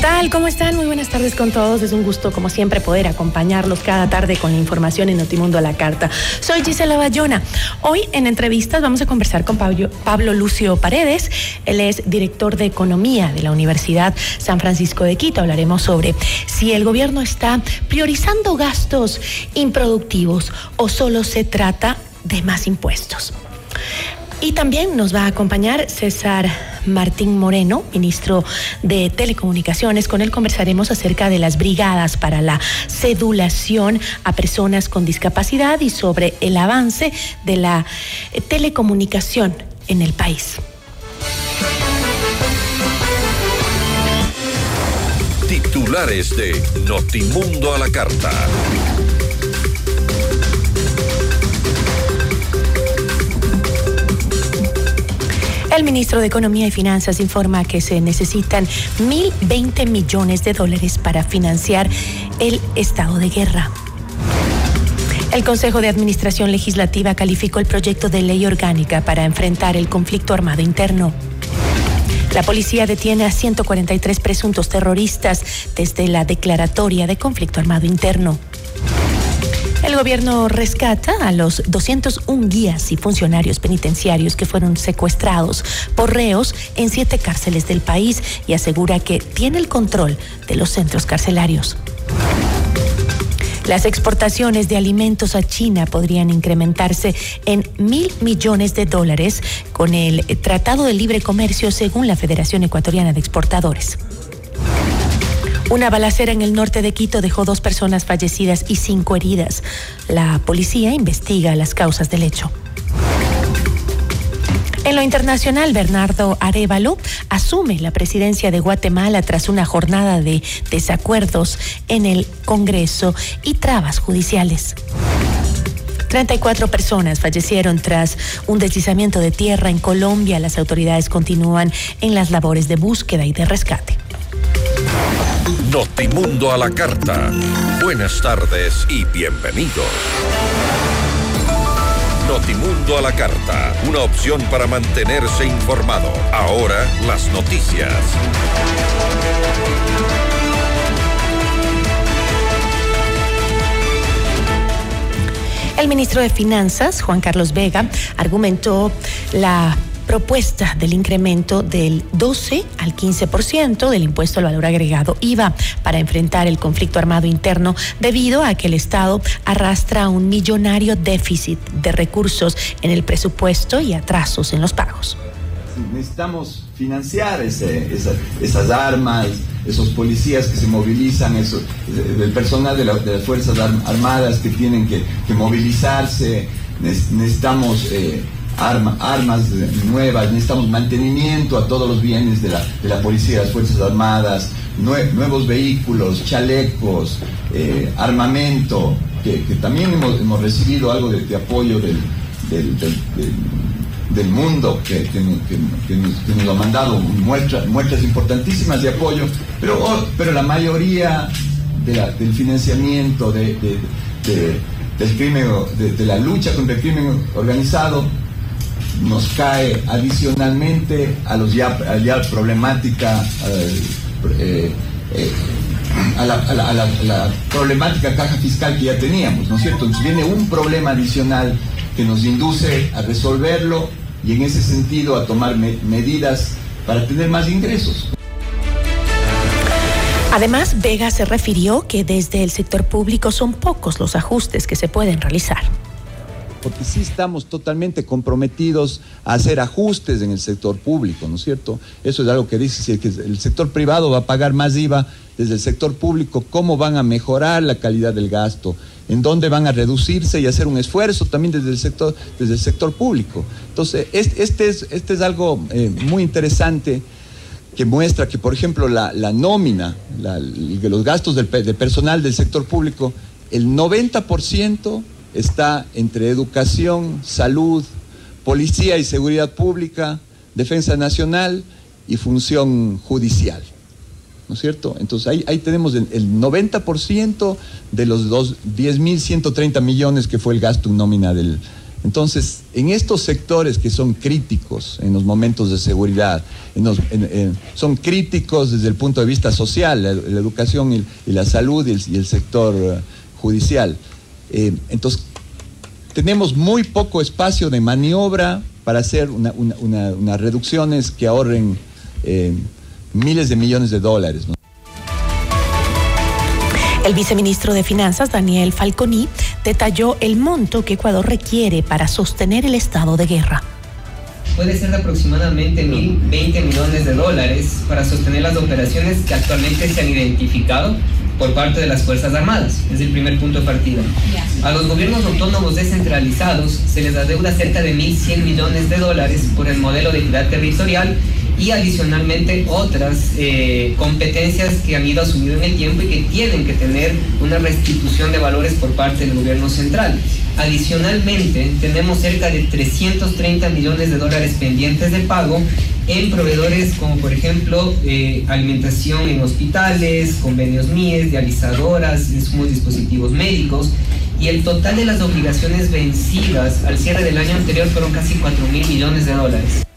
Tal? ¿Cómo están? Muy buenas tardes con todos. Es un gusto, como siempre, poder acompañarlos cada tarde con la información en Notimundo a la Carta. Soy Gisela Bayona. Hoy en entrevistas vamos a conversar con Pablo, Pablo Lucio Paredes. Él es director de Economía de la Universidad San Francisco de Quito. Hablaremos sobre si el gobierno está priorizando gastos improductivos o solo se trata de más impuestos. Y también nos va a acompañar César Martín Moreno, ministro de Telecomunicaciones. Con él conversaremos acerca de las brigadas para la cedulación a personas con discapacidad y sobre el avance de la eh, telecomunicación en el país. Titulares de Notimundo a la carta. El ministro de Economía y Finanzas informa que se necesitan 1.020 millones de dólares para financiar el estado de guerra. El Consejo de Administración Legislativa calificó el proyecto de ley orgánica para enfrentar el conflicto armado interno. La policía detiene a 143 presuntos terroristas desde la declaratoria de conflicto armado interno. El gobierno rescata a los 201 guías y funcionarios penitenciarios que fueron secuestrados por reos en siete cárceles del país y asegura que tiene el control de los centros carcelarios. Las exportaciones de alimentos a China podrían incrementarse en mil millones de dólares con el Tratado de Libre Comercio según la Federación Ecuatoriana de Exportadores. Una balacera en el norte de Quito dejó dos personas fallecidas y cinco heridas. La policía investiga las causas del hecho. En lo internacional, Bernardo Arevalo asume la presidencia de Guatemala tras una jornada de desacuerdos en el Congreso y trabas judiciales. 34 personas fallecieron tras un deslizamiento de tierra en Colombia. Las autoridades continúan en las labores de búsqueda y de rescate. Notimundo a la carta. Buenas tardes y bienvenidos. Notimundo a la carta, una opción para mantenerse informado. Ahora las noticias. El ministro de Finanzas, Juan Carlos Vega, argumentó la propuesta del incremento del 12 al 15% del impuesto al valor agregado IVA para enfrentar el conflicto armado interno debido a que el Estado arrastra un millonario déficit de recursos en el presupuesto y atrasos en los pagos. Necesitamos financiar esas armas, esos policías que se movilizan, el personal de, la, de las Fuerzas Armadas que tienen que, que movilizarse, necesitamos eh, arma, armas nuevas, necesitamos mantenimiento a todos los bienes de la, de la policía, de las Fuerzas Armadas, nue, nuevos vehículos, chalecos, eh, armamento, que, también hemos, recibido algo de, de apoyo del, del, mundo que, nos, que, nos, ha mandado muestras, muestras importantísimas de apoyo, pero, oh, pero la mayoría del financiamiento de, del crimen, de, la lucha contra el crimen organizado, nos cae adicionalmente a los ya, ya problemática eh, eh, a, la, problemática caja fiscal que ya teníamos, ¿no es cierto? Entonces viene un problema adicional que nos induce a resolverlo y en ese sentido a tomar medidas para tener más ingresos. Además, Vega se refirió que desde el sector público son pocos los ajustes que se pueden realizar porque sí estamos totalmente comprometidos a hacer ajustes en el sector público, ¿no es cierto? Eso es algo que dice, si el sector privado va a pagar más IVA desde el sector público, ¿cómo van a mejorar la calidad del gasto? ¿En dónde van a reducirse y hacer un esfuerzo también desde el sector, desde el sector público? Entonces, este es, este es algo eh, muy interesante que muestra que, por ejemplo, la, nómina, de los gastos del personal del sector público, el 90% está entre educación, salud, policía y seguridad pública, defensa nacional y función judicial. ¿No es cierto? Entonces ahí, ahí tenemos el, 90% de los 10.130 millones que fue el gasto nómina del... Entonces, en estos sectores que son críticos en los momentos de seguridad, son críticos desde el punto de vista social, la, educación y, la salud y el, sector eh, judicial. Eh, entonces, tenemos muy poco espacio de maniobra para hacer unas reducciones que ahorren eh, miles de millones de dólares. El viceministro de Finanzas, Daniel Falconi, detalló el monto que Ecuador requiere para sostener el estado de guerra puede ser de aproximadamente 1.020 millones de dólares para sostener las operaciones que actualmente se han identificado por parte de las Fuerzas Armadas. Es el primer punto de partida. A los gobiernos autónomos descentralizados se les adeuda cerca de 1.100 millones de dólares por el modelo de equidad territorial y adicionalmente otras eh, competencias que han ido asumiendo en el tiempo y que tienen que tener una restitución de valores por parte del gobierno central. Adicionalmente, tenemos cerca de 330 millones de dólares pendientes de pago en proveedores como por ejemplo eh, alimentación en hospitales, convenios MIES, dializadoras, insumos dispositivos médicos y el total de las obligaciones vencidas al cierre del año anterior fueron casi 4 mil millones de dólares.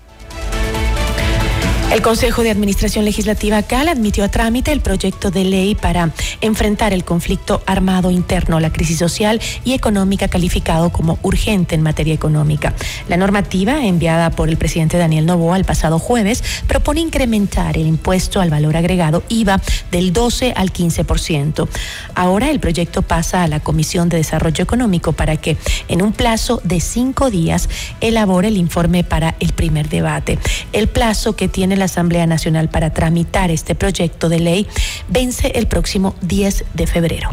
El Consejo de Administración Legislativa CAL admitió a trámite el proyecto de ley para enfrentar el conflicto armado interno, la crisis social y económica calificado como urgente en materia económica. La normativa, enviada por el presidente Daniel Novoa el pasado jueves, propone incrementar el impuesto al valor agregado IVA del 12 al 15%. Ahora el proyecto pasa a la Comisión de Desarrollo Económico para que en un plazo de cinco días elabore el informe para el primer debate. El plazo que tiene la Asamblea Nacional para tramitar este proyecto de ley vence el próximo 10 de febrero.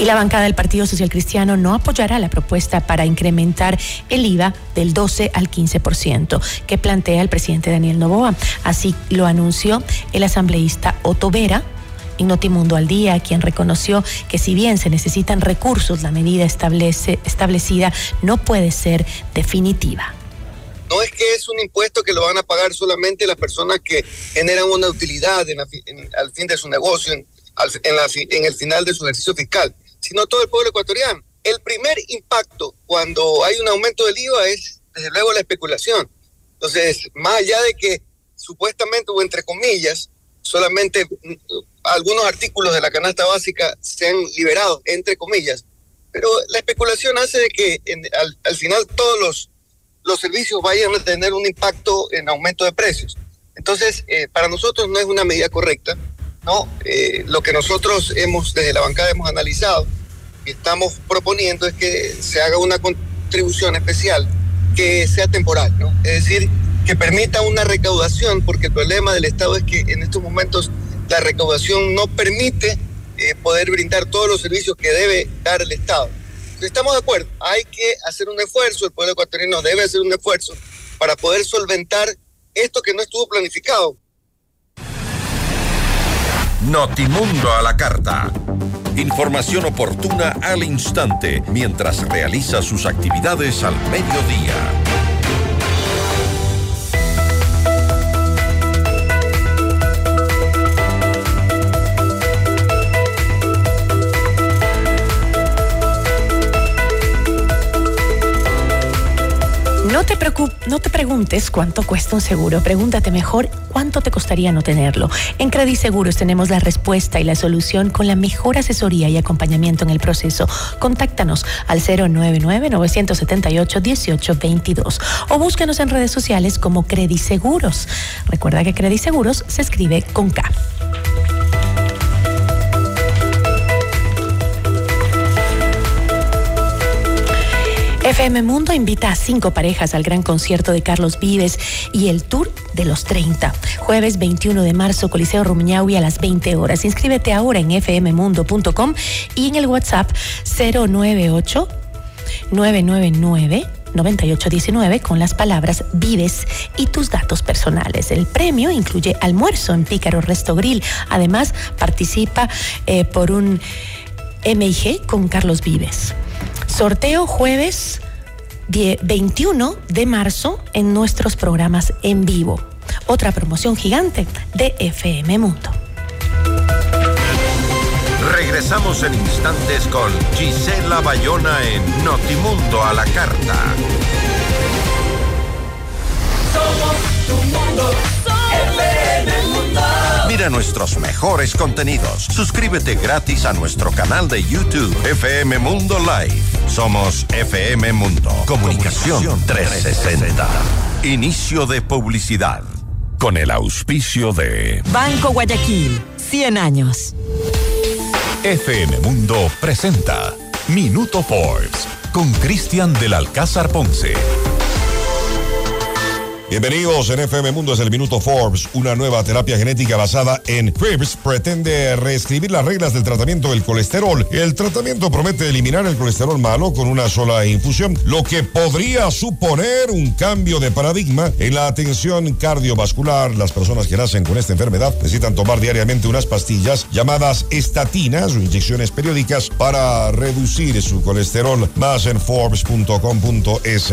Y la bancada del Partido Social Cristiano no apoyará la propuesta para incrementar el IVA del 12 al 15% que plantea el presidente Daniel Novoa. Así lo anunció el asambleísta Otto Vera en Notimundo al Día, quien reconoció que si bien se necesitan recursos, la medida establecida no puede ser definitiva. No es que es un impuesto que lo van a pagar solamente las personas que generan una utilidad al fin de su negocio, en, el final de su ejercicio fiscal, sino todo el pueblo ecuatoriano. El primer impacto cuando hay un aumento del IVA es, desde luego, la especulación. Entonces, más allá de que supuestamente o entre comillas, solamente mm, algunos artículos de la canasta básica se han liberado, entre comillas, pero la especulación hace de que al final todos los los servicios vayan a tener un impacto en aumento de precios. Entonces, eh, para nosotros no es una medida correcta, ¿no? Eh, lo que nosotros hemos, desde la bancada hemos analizado y estamos proponiendo es que se haga una contribución especial que sea temporal. Es decir, que permita una recaudación, porque el problema del Estado es que en estos momentos la recaudación no permite eh, poder brindar todos los servicios que debe dar el Estado estamos de acuerdo, hay que hacer un esfuerzo, el pueblo ecuatoriano debe hacer un esfuerzo para poder solventar esto que no estuvo planificado. Notimundo a la carta. Información oportuna al instante mientras realiza sus actividades al mediodía. No te preguntes cuánto cuesta un seguro, pregúntate mejor cuánto te costaría no tenerlo. En Credit Seguros tenemos la respuesta y la solución con la mejor asesoría y acompañamiento en el proceso. Contáctanos al 099-978-1822 o búscanos en redes sociales como Credit Seguros. Recuerda que Credit Seguros se escribe con K. FM Mundo invita a cinco parejas al gran concierto de Carlos Vives y el Tour de los 30. Jueves 21 de marzo, Coliseo Rumiñahui a las 20 horas. Inscríbete ahora en fmmundo.com y en el WhatsApp 098 999 9819 con las palabras Vives y tus datos personales. El premio incluye almuerzo en Pícaro Resto Grill. Además, participa eh, por un MIG con Carlos Vives. Sorteo jueves 21 de marzo en nuestros programas en vivo. Otra promoción gigante de FM Mundo. Regresamos en instantes con Gisela Bayona en Notimundo a la carta. Somos tu mundo, FM Mundo. Mira nuestros mejores contenidos. Suscríbete gratis a nuestro canal de YouTube FM Mundo Live. Somos FM Mundo. Comunicación 360. Inicio de publicidad. Con el auspicio de Banco Guayaquil. 100 años. FM Mundo presenta Minuto Forbes con Cristian del Alcázar Ponce. Bienvenidos en FM Mundo, es el Minuto Forbes. Una nueva terapia genética basada en CRIBS pretende reescribir las reglas del tratamiento del colesterol. El tratamiento promete eliminar el colesterol malo con una sola infusión, lo que podría suponer un cambio de paradigma en la atención cardiovascular. Las personas que nacen con esta enfermedad necesitan tomar diariamente unas pastillas llamadas estatinas o inyecciones periódicas para reducir su colesterol. Más en forbes.com.es.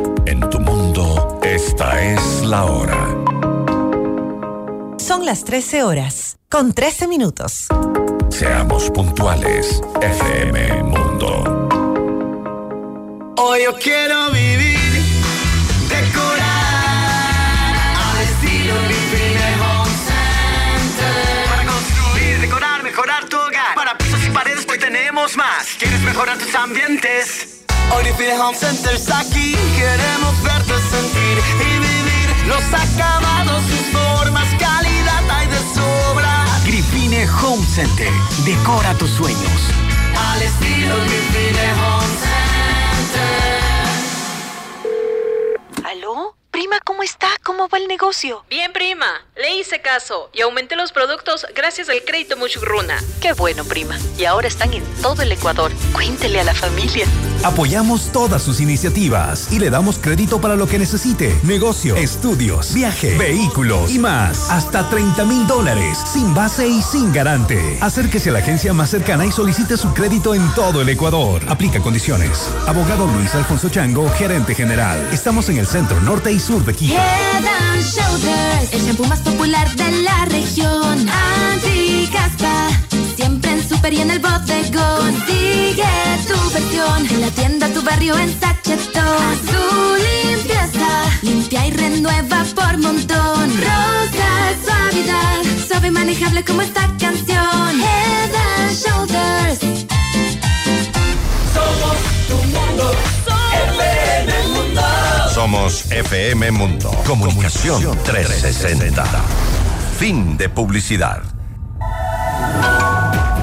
Esta es la hora. Son las 13 horas, con 13 minutos. Seamos puntuales, FM Mundo. Hoy yo quiero vivir, decorar, al estilo Living Home Center. Para construir, decorar, mejorar tu hogar. Para pisos y paredes, hoy tenemos más. ¿Quieres mejorar tus ambientes? Hoy Home Center está aquí. Queremos verte sentir y vivir los acabados, sus formas, calidad hay de sobra. Gripine Home Center. Decora tus sueños. Al estilo Gripine Home Center. ¿Aló? Prima, ¿cómo está? ¿Cómo va el negocio? Bien, prima. Le hice caso y aumenté los productos gracias al crédito Muchugruna. Qué bueno, prima. Y ahora están en todo el Ecuador. Cuéntele a la familia. Apoyamos todas sus iniciativas y le damos crédito para lo que necesite. Negocio, estudios, viaje, vehículos y más. Hasta 30 mil dólares, sin base y sin garante. Acérquese a la agencia más cercana y solicite su crédito en todo el Ecuador. Aplica condiciones. Abogado Luis Alfonso Chango, gerente general. Estamos en el centro norte y sur de Quito. Head Shoulders, el más popular de la región. Super y en el bodegón. Consigue tu versión en la tienda, tu barrio, en sachetón. Azul limpieza, limpia y renueva por montón. Rosa suavidad, suave y manejable como esta canción. Head and Shoulders. Somos tu mundo, FM Mundo. Somos FM Mundo. Comunicación 360. Fin de publicidad.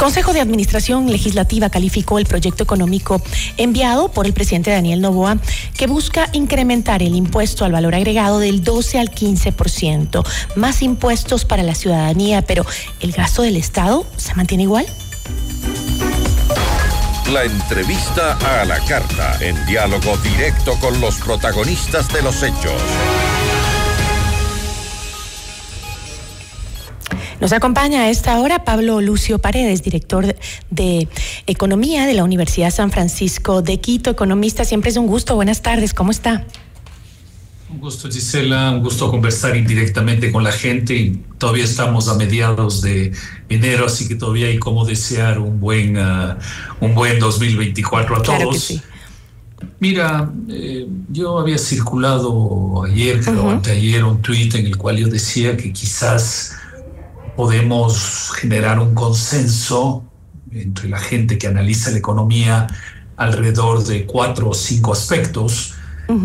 Consejo de Administración Legislativa calificó el proyecto económico enviado por el presidente Daniel Novoa que busca incrementar el impuesto al valor agregado del 12 al 15%, más impuestos para la ciudadanía, pero ¿el gasto del Estado se mantiene igual? La entrevista a la carta, en diálogo directo con los protagonistas de los hechos. Nos acompaña a esta hora Pablo Lucio Paredes, director de Economía de la Universidad San Francisco de Quito, economista. Siempre es un gusto. Buenas tardes, ¿cómo está? Un gusto, Gisela, un gusto conversar indirectamente con la gente y todavía estamos a mediados de enero, así que todavía hay como desear un buen, uh, un buen 2024 a Claro que todos. sí. Mira, eh, yo había circulado ayer, creo, anteayer, un tuit en el cual yo decía que quizás podemos generar un consenso entre la gente que analiza la economía alrededor de cuatro o cinco aspectos.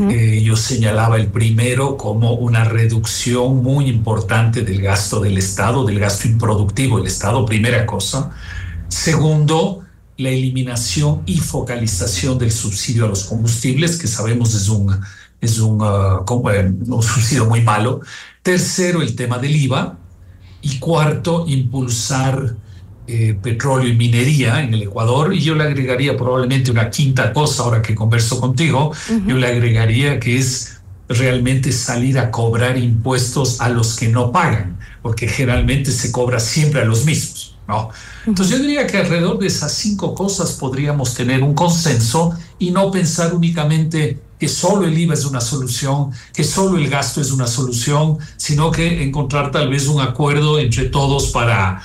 Eh, yo señalaba el primero como una reducción muy importante del gasto del Estado, del gasto improductivo del Estado, primera cosa. Segundo, la eliminación y focalización del subsidio a los combustibles, que sabemos es un, es un, ah, eh, un subsidio muy malo. Tercero, el tema del IVA. Y cuarto, impulsar eh, petróleo y minería en el Ecuador. Y yo le agregaría probablemente una quinta cosa, ahora que converso contigo, yo le agregaría que es realmente salir a cobrar impuestos a los que no pagan, porque generalmente se cobra siempre a los mismos. ¿no? Entonces yo diría que alrededor de esas cinco cosas podríamos tener un consenso y no pensar únicamente que solo el IVA es una solución, que solo el gasto es una solución, sino que encontrar tal vez un acuerdo entre todos para,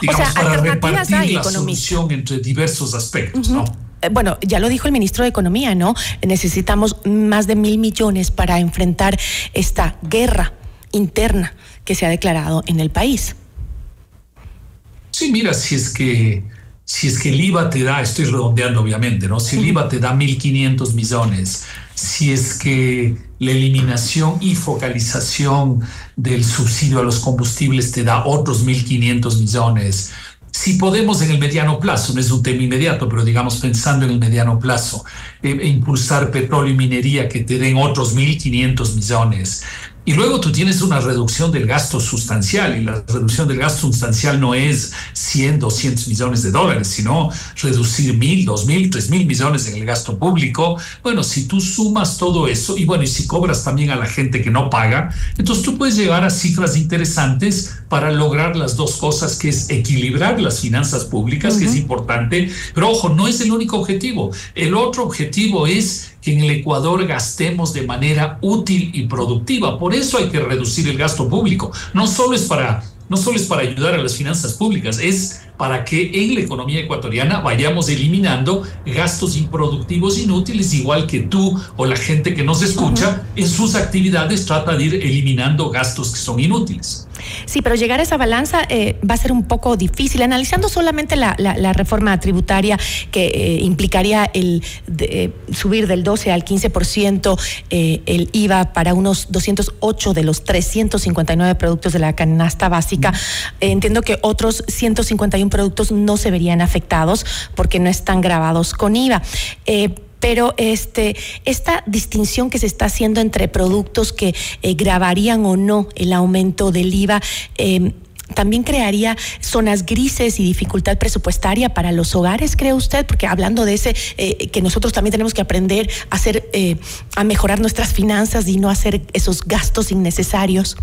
digamos, sea, para alternativas repartir hay, la economista. solución entre diversos aspectos, ¿no? Eh, Bueno, ya lo dijo el ministro de Economía, ¿no? Necesitamos más de mil millones para enfrentar esta guerra interna que se ha declarado en el país. Sí, mira, si es que si es que el IVA te da, estoy redondeando obviamente, ¿no? Si el IVA te da 1.500 millones, si es que la eliminación y focalización del subsidio a los combustibles te da otros 1.500 millones, si podemos en el mediano plazo, no es un tema inmediato, pero digamos pensando en el mediano plazo, eh, impulsar petróleo y minería que te den otros 1.500 millones. Y luego tú tienes una reducción del gasto sustancial, y la reducción del gasto sustancial no es 100, 200 millones de dólares, sino reducir 1.000, 2.000, 3.000 millones en el gasto público. Bueno, si tú sumas todo eso, y bueno, y si cobras también a la gente que no paga, entonces tú puedes llegar a cifras interesantes para lograr las dos cosas, que es equilibrar las finanzas públicas, que es importante, pero ojo, no es el único objetivo. El otro objetivo es que en el Ecuador gastemos de manera útil y productiva. Por eso hay que reducir el gasto público. No solo es para, no solo es para ayudar a las finanzas públicas, es para que en la economía ecuatoriana vayamos eliminando gastos improductivos inútiles, igual que tú o la gente que nos escucha en sus actividades trata de ir eliminando gastos que son inútiles. Sí, pero llegar a esa balanza eh, va a ser un poco difícil. Analizando solamente la, la- la reforma tributaria que eh, implicaría el de- eh, subir del 12 al 15% eh, el IVA para unos 208 de los 359 productos de la canasta básica, entiendo que otros 151 productos no se verían afectados porque no están grabados con IVA. Pero este, esta distinción que se está haciendo entre productos que eh, grabarían o no el aumento del IVA, eh, también crearía zonas grises y dificultad presupuestaria para los hogares, cree usted, porque hablando de ese eh, que nosotros también tenemos que aprender a hacer, eh, a mejorar nuestras finanzas y no hacer esos gastos innecesarios.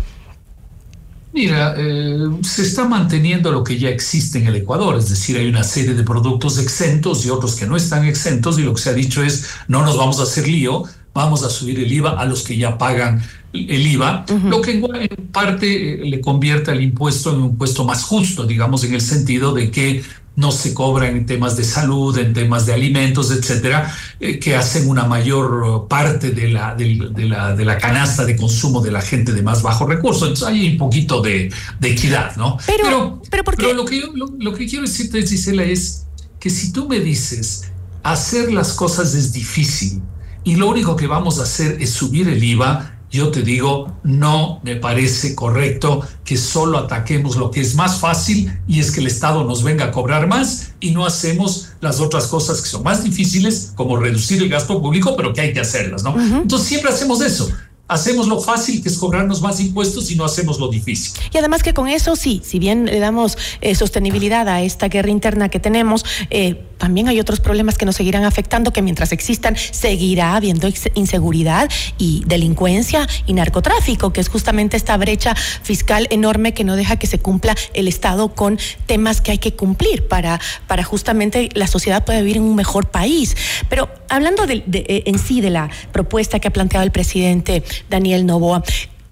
Mira, eh, se está manteniendo lo que ya existe en el Ecuador, es decir, hay una serie de productos exentos y otros que no están exentos y lo que se ha dicho es no nos vamos a hacer lío, vamos a subir el IVA a los que ya pagan el IVA, lo que en, parte eh, le convierte al impuesto en un impuesto más justo, digamos, en el sentido de que no se cobra en temas de salud, en temas de alimentos, etcétera, eh, que hacen una mayor parte de la, de, la, de la canasta de consumo de la gente de más bajo recurso. Entonces hay un poquito de, de equidad, ¿no? Pero, pero, pero lo, que yo, lo, lo que quiero decirte, Gisela, es que si tú me dices hacer las cosas es difícil y lo único que vamos a hacer es subir el IVA, yo te digo, no me parece correcto que solo ataquemos lo que es más fácil y es que el Estado nos venga a cobrar más y no hacemos las otras cosas que son más difíciles, como reducir el gasto público, pero que hay que hacerlas, ¿no? Entonces siempre hacemos eso hacemos lo fácil, que es cobrarnos más impuestos, y no hacemos lo difícil. Y además que con eso sí, si bien le damos eh, sostenibilidad a esta guerra interna que tenemos, eh, también hay otros problemas que nos seguirán afectando, que mientras existan seguirá habiendo inseguridad y delincuencia y narcotráfico, que es justamente esta brecha fiscal enorme que no deja que se cumpla el Estado con temas que hay que cumplir para, para justamente la sociedad pueda vivir en un mejor país. Pero hablando de, eh, en sí de la propuesta que ha planteado el presidente Daniel Novoa.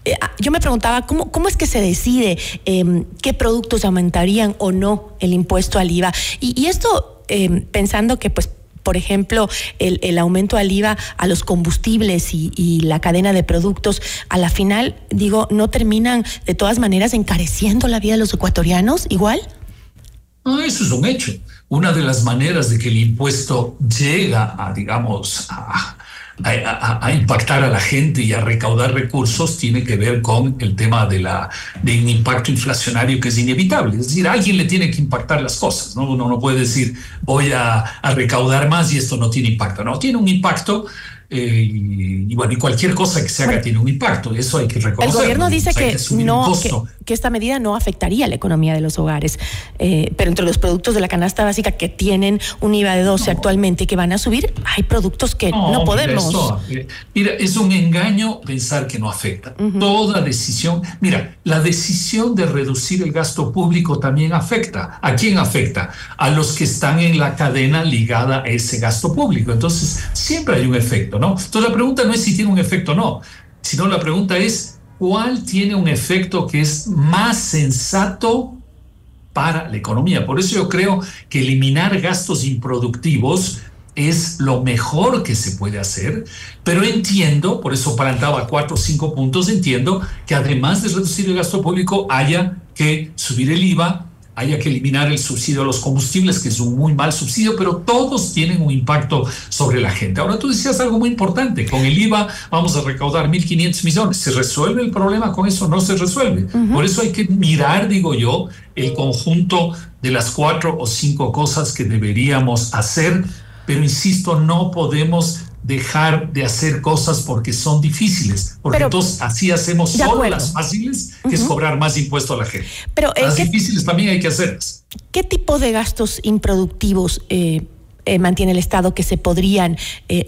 Eh, ah, yo me preguntaba, ¿cómo, cómo es que se decide em, qué productos aumentarían o no el impuesto al IVA? Y, esto em, pensando que, pues, por ejemplo, el, aumento al IVA a los combustibles y, la cadena de productos, a la final, digo, ¿no terminan de todas maneras encareciendo la vida de los ecuatorianos igual? Eso es un hecho. Una de las maneras de que el impuesto llega a, digamos, a, impactar a la gente y a recaudar recursos tiene que ver con el tema de, la, de un impacto inflacionario que es inevitable. Es decir, a alguien le tiene que impactar las cosas. ¿no? Uno no puede decir voy a recaudar más y esto no tiene impacto. No, tiene un impacto eh, y, bueno, y cualquier cosa que se haga tiene un impacto, eso hay que reconocerlo. El gobierno dice que, no, que, esta medida no afectaría la economía de los hogares, eh, pero entre los productos de la canasta básica que tienen un IVA de 12 actualmente y que van a subir, hay productos que no, podemos. Eh, mira, es un engaño pensar que no afecta. Toda decisión, mira, la decisión de reducir el gasto público también afecta. ¿A quién afecta? A los que están en la cadena ligada a ese gasto público. Entonces, siempre hay un efecto. Entonces la pregunta no es si tiene un efecto o no, sino la pregunta es cuál tiene un efecto que es más sensato para la economía. Por eso yo creo que eliminar gastos improductivos es lo mejor que se puede hacer, pero entiendo, por eso plantaba cuatro o cinco puntos, entiendo que además de reducir el gasto público haya que subir el IVA, haya que eliminar el subsidio a los combustibles, que es un muy mal subsidio, pero todos tienen un impacto sobre la gente. Ahora tú decías algo muy importante, con el IVA vamos a recaudar 1.500 millones. ¿Se resuelve el problema con eso? No se resuelve. Por eso hay que mirar, digo yo, el conjunto de las cuatro o cinco cosas que deberíamos hacer, pero insisto, no podemos dejar de hacer cosas porque son difíciles, porque entonces así hacemos solo las fáciles, que es cobrar más impuesto a la gente. Pero, eh, las difíciles también hay que hacerlas. ¿Qué tipo de gastos improductivos eh, eh, mantiene el Estado que se podrían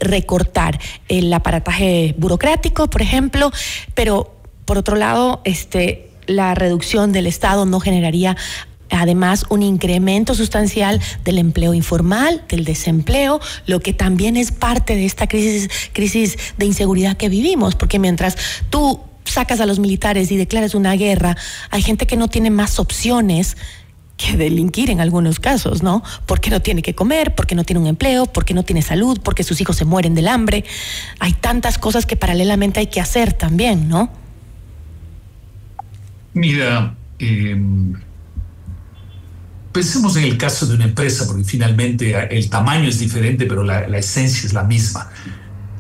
recortar? El aparataje burocrático, por ejemplo, pero por otro lado, este, la reducción del Estado no generaría además un incremento sustancial del empleo informal, del desempleo, lo que también es parte de esta crisis, crisis de inseguridad que vivimos, porque mientras tú sacas a los militares y declaras una guerra, hay gente que no tiene más opciones que delinquir en algunos casos, ¿no? Porque no tiene que comer, porque no tiene un empleo, porque no tiene salud, porque sus hijos se mueren del hambre. Hay tantas cosas que paralelamente hay que hacer también, ¿no? Mira, eh, Pensemos en el caso de una empresa, porque finalmente el tamaño es diferente, pero la, esencia es la misma.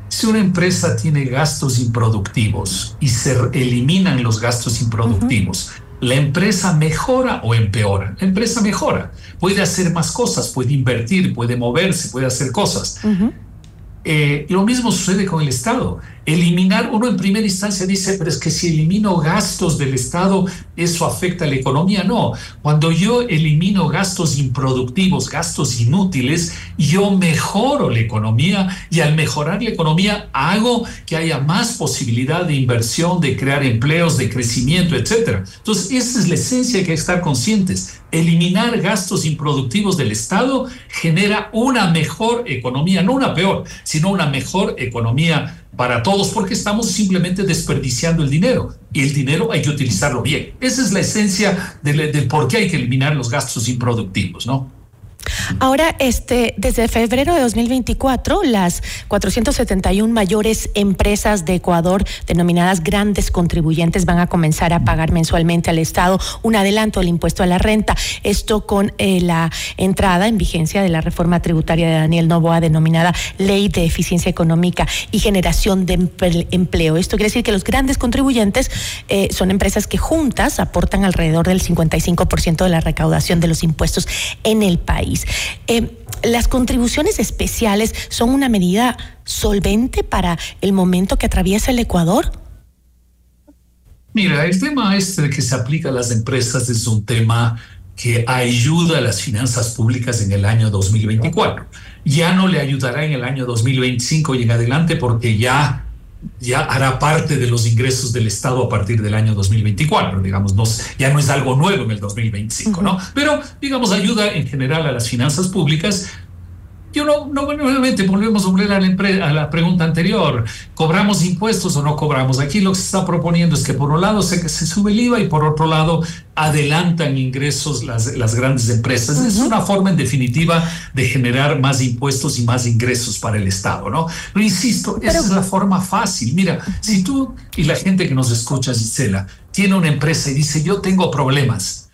Si una empresa tiene gastos improductivos y se eliminan los gastos improductivos, ¿la empresa mejora o empeora? La empresa mejora. Puede hacer más cosas, puede invertir, puede moverse, puede hacer cosas. Eh, lo mismo sucede con el Estado. Eliminar, uno en primera instancia dice, pero es que si elimino gastos del Estado, eso afecta a la economía. No, cuando yo elimino gastos improductivos, gastos inútiles, yo mejoro la economía y al mejorar la economía hago que haya más posibilidad de inversión, de crear empleos, de crecimiento, etc. Entonces, esa es la esencia que hay que estar conscientes. Eliminar gastos improductivos del Estado genera una mejor economía, no una peor, sino una mejor economía para todos porque estamos simplemente desperdiciando el dinero y el dinero hay que utilizarlo bien. Esa es la esencia del, por qué hay que eliminar los gastos improductivos, ¿no? Ahora, este, desde febrero de 2024, las 471 mayores empresas de Ecuador, denominadas grandes contribuyentes, van a comenzar a pagar mensualmente al Estado un adelanto del impuesto a la renta. Esto con eh, la entrada en vigencia de la reforma tributaria de Daniel Novoa, denominada Ley de Eficiencia Económica y Generación de Empleo. Esto quiere decir que los grandes contribuyentes eh, son empresas que juntas aportan alrededor del 55% de la recaudación de los impuestos en el país. Eh, ¿Las contribuciones especiales son una medida solvente para el momento que atraviesa el Ecuador? Mira, el tema este que se aplica a las empresas es un tema que ayuda a las finanzas públicas en el año 2024. Ya no le ayudará en el año 2025 y en adelante porque ya ya hará parte de los ingresos del Estado a partir del año 2024, digamos, no, ya no es algo nuevo en el 2025, ¿no? Pero, digamos, ayuda en general a las finanzas públicas yo no, no nuevamente volvemos a volver a la, a la, pregunta anterior. ¿Cobramos impuestos o no cobramos? Aquí lo que se está proponiendo es que por un lado se, se sube el IVA y por otro lado adelantan ingresos las, las grandes empresas. Es una forma en definitiva de generar más impuestos y más ingresos para el Estado, ¿no? Pero insisto, esa es la forma fácil. Mira, si tú y la gente que nos escucha, Gisela, tiene una empresa y dice, yo tengo problemas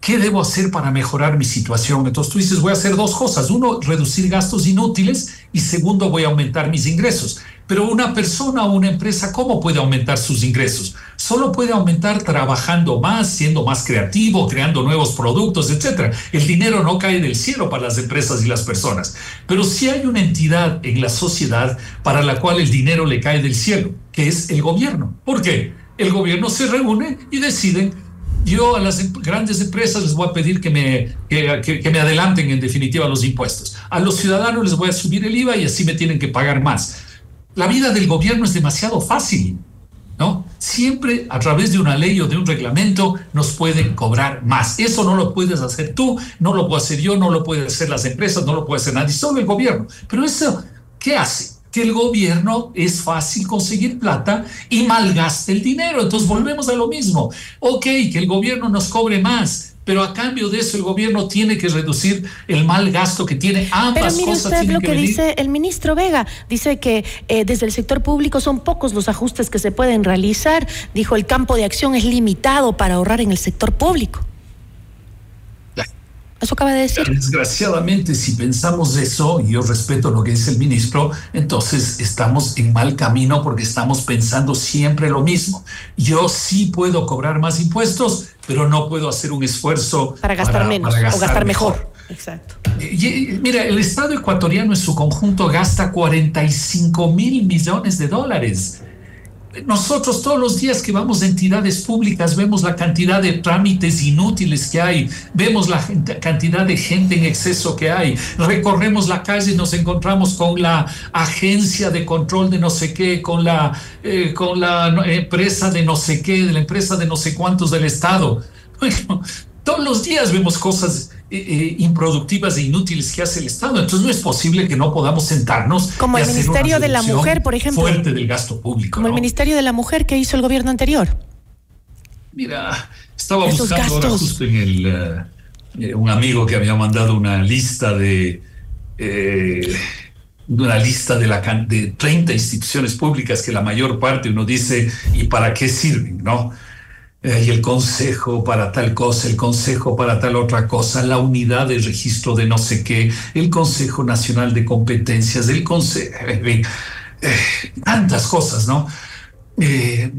¿Qué debo hacer para mejorar mi situación? Entonces tú dices, voy a hacer dos cosas. Uno, reducir gastos inútiles y segundo, voy a aumentar mis ingresos. Pero una persona o una empresa, ¿cómo puede aumentar sus ingresos? Solo puede aumentar trabajando más, siendo más creativo, creando nuevos productos, etc. El dinero no cae del cielo para las empresas y las personas. Pero sí hay una entidad en la sociedad para la cual el dinero le cae del cielo, que es el gobierno. ¿Por qué? El gobierno se reúne y deciden yo a las em, grandes empresas les voy a pedir que me, que, me adelanten en definitiva los impuestos. A los ciudadanos les voy a subir el IVA y así me tienen que pagar más. La vida del gobierno es demasiado fácil, ¿no? Siempre a través de una ley o de un reglamento nos pueden cobrar más. Eso no lo puedes hacer tú, no lo puedo hacer yo, no lo pueden hacer las empresas, no lo puede hacer nadie, solo el gobierno. Pero eso, ¿qué hace? Que el gobierno es fácil conseguir plata y malgaste el dinero. Entonces volvemos a lo mismo. Ok, que el gobierno nos cobre más, pero a cambio de eso el gobierno tiene que reducir el mal gasto que tiene. Ambas pero mire usted lo que, dice el ministro Vega. Dice que eh, desde el sector público son pocos los ajustes que se pueden realizar. Dijo el campo de acción es limitado para ahorrar en el sector público eso acaba de decir. Desgraciadamente, si pensamos eso, y yo respeto lo que dice el ministro, entonces estamos en mal camino porque estamos pensando siempre lo mismo. Yo sí puedo cobrar más impuestos, pero no puedo hacer un esfuerzo para gastar menos o gastar mejor. Exacto. mira, el Estado ecuatoriano en su conjunto gasta 45 mil millones de dólares nosotros todos los días que vamos a entidades públicas vemos la cantidad de trámites inútiles que hay, vemos la cantidad de gente en exceso que hay, recorremos la calle y nos encontramos con la agencia de control de no sé qué, con la, eh, con la empresa de no sé qué, de la empresa de no sé cuántos del Estado. Todos los días vemos cosas eh, eh, improductivas e inútiles que hace el Estado. Entonces no es posible que no podamos sentarnos. Como el Ministerio de la Mujer, por ejemplo. Fuerte del gasto público. Como el Ministerio de la Mujer que hizo el gobierno anterior. Mira, estaba buscando ahora justo en el. Eh, un amigo que había mandado una lista de. una lista de, la, de 30 instituciones públicas que la mayor parte uno dice, ¿y para qué sirven? ¿No? Eh, y el consejo para tal cosa, el consejo para tal otra cosa, la unidad de registro de no sé qué, el Consejo Nacional de Competencias, el Consejo, eh, tantas cosas, ¿no? Eh,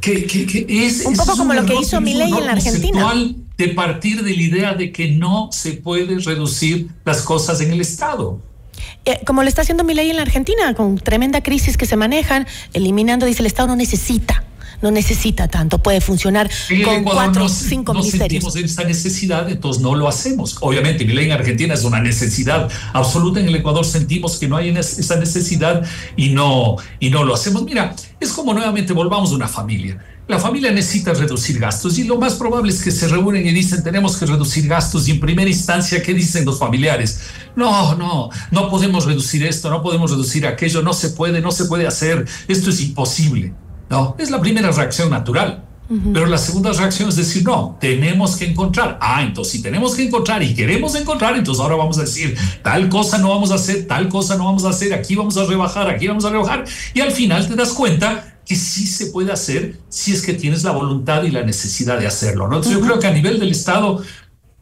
que, es, un poco como lo que hizo ley en la Argentina. De partir de la idea de que no se puede reducir las cosas en el Estado. como lo está haciendo ley en la Argentina, con tremenda crisis que se manejan, eliminando, dice el Estado no necesita no necesita tanto, puede funcionar con cuatro o cinco no ministerios. sentimos esta necesidad, entonces no lo hacemos. Obviamente, mi ley en Argentina es una necesidad absoluta, en el Ecuador sentimos que no hay esa necesidad y no, y no lo hacemos. Mira, es como nuevamente volvamos a una familia. La familia necesita reducir gastos y lo más probable es que se reúnen y dicen tenemos que reducir gastos y en primera instancia, ¿qué dicen los familiares? No, no, no podemos reducir esto, no podemos reducir aquello, no se puede, no se puede hacer, esto es imposible. No, es la primera reacción natural. Pero la segunda reacción es decir, no, tenemos que encontrar. Ah, entonces si tenemos que encontrar y queremos encontrar, entonces ahora vamos a decir, tal cosa no vamos a hacer, tal cosa no vamos a hacer, aquí vamos a rebajar, aquí vamos a rebajar. Y al final te das cuenta que sí se puede hacer si es que tienes la voluntad y la necesidad de hacerlo. ¿no? Entonces yo creo que a nivel del Estado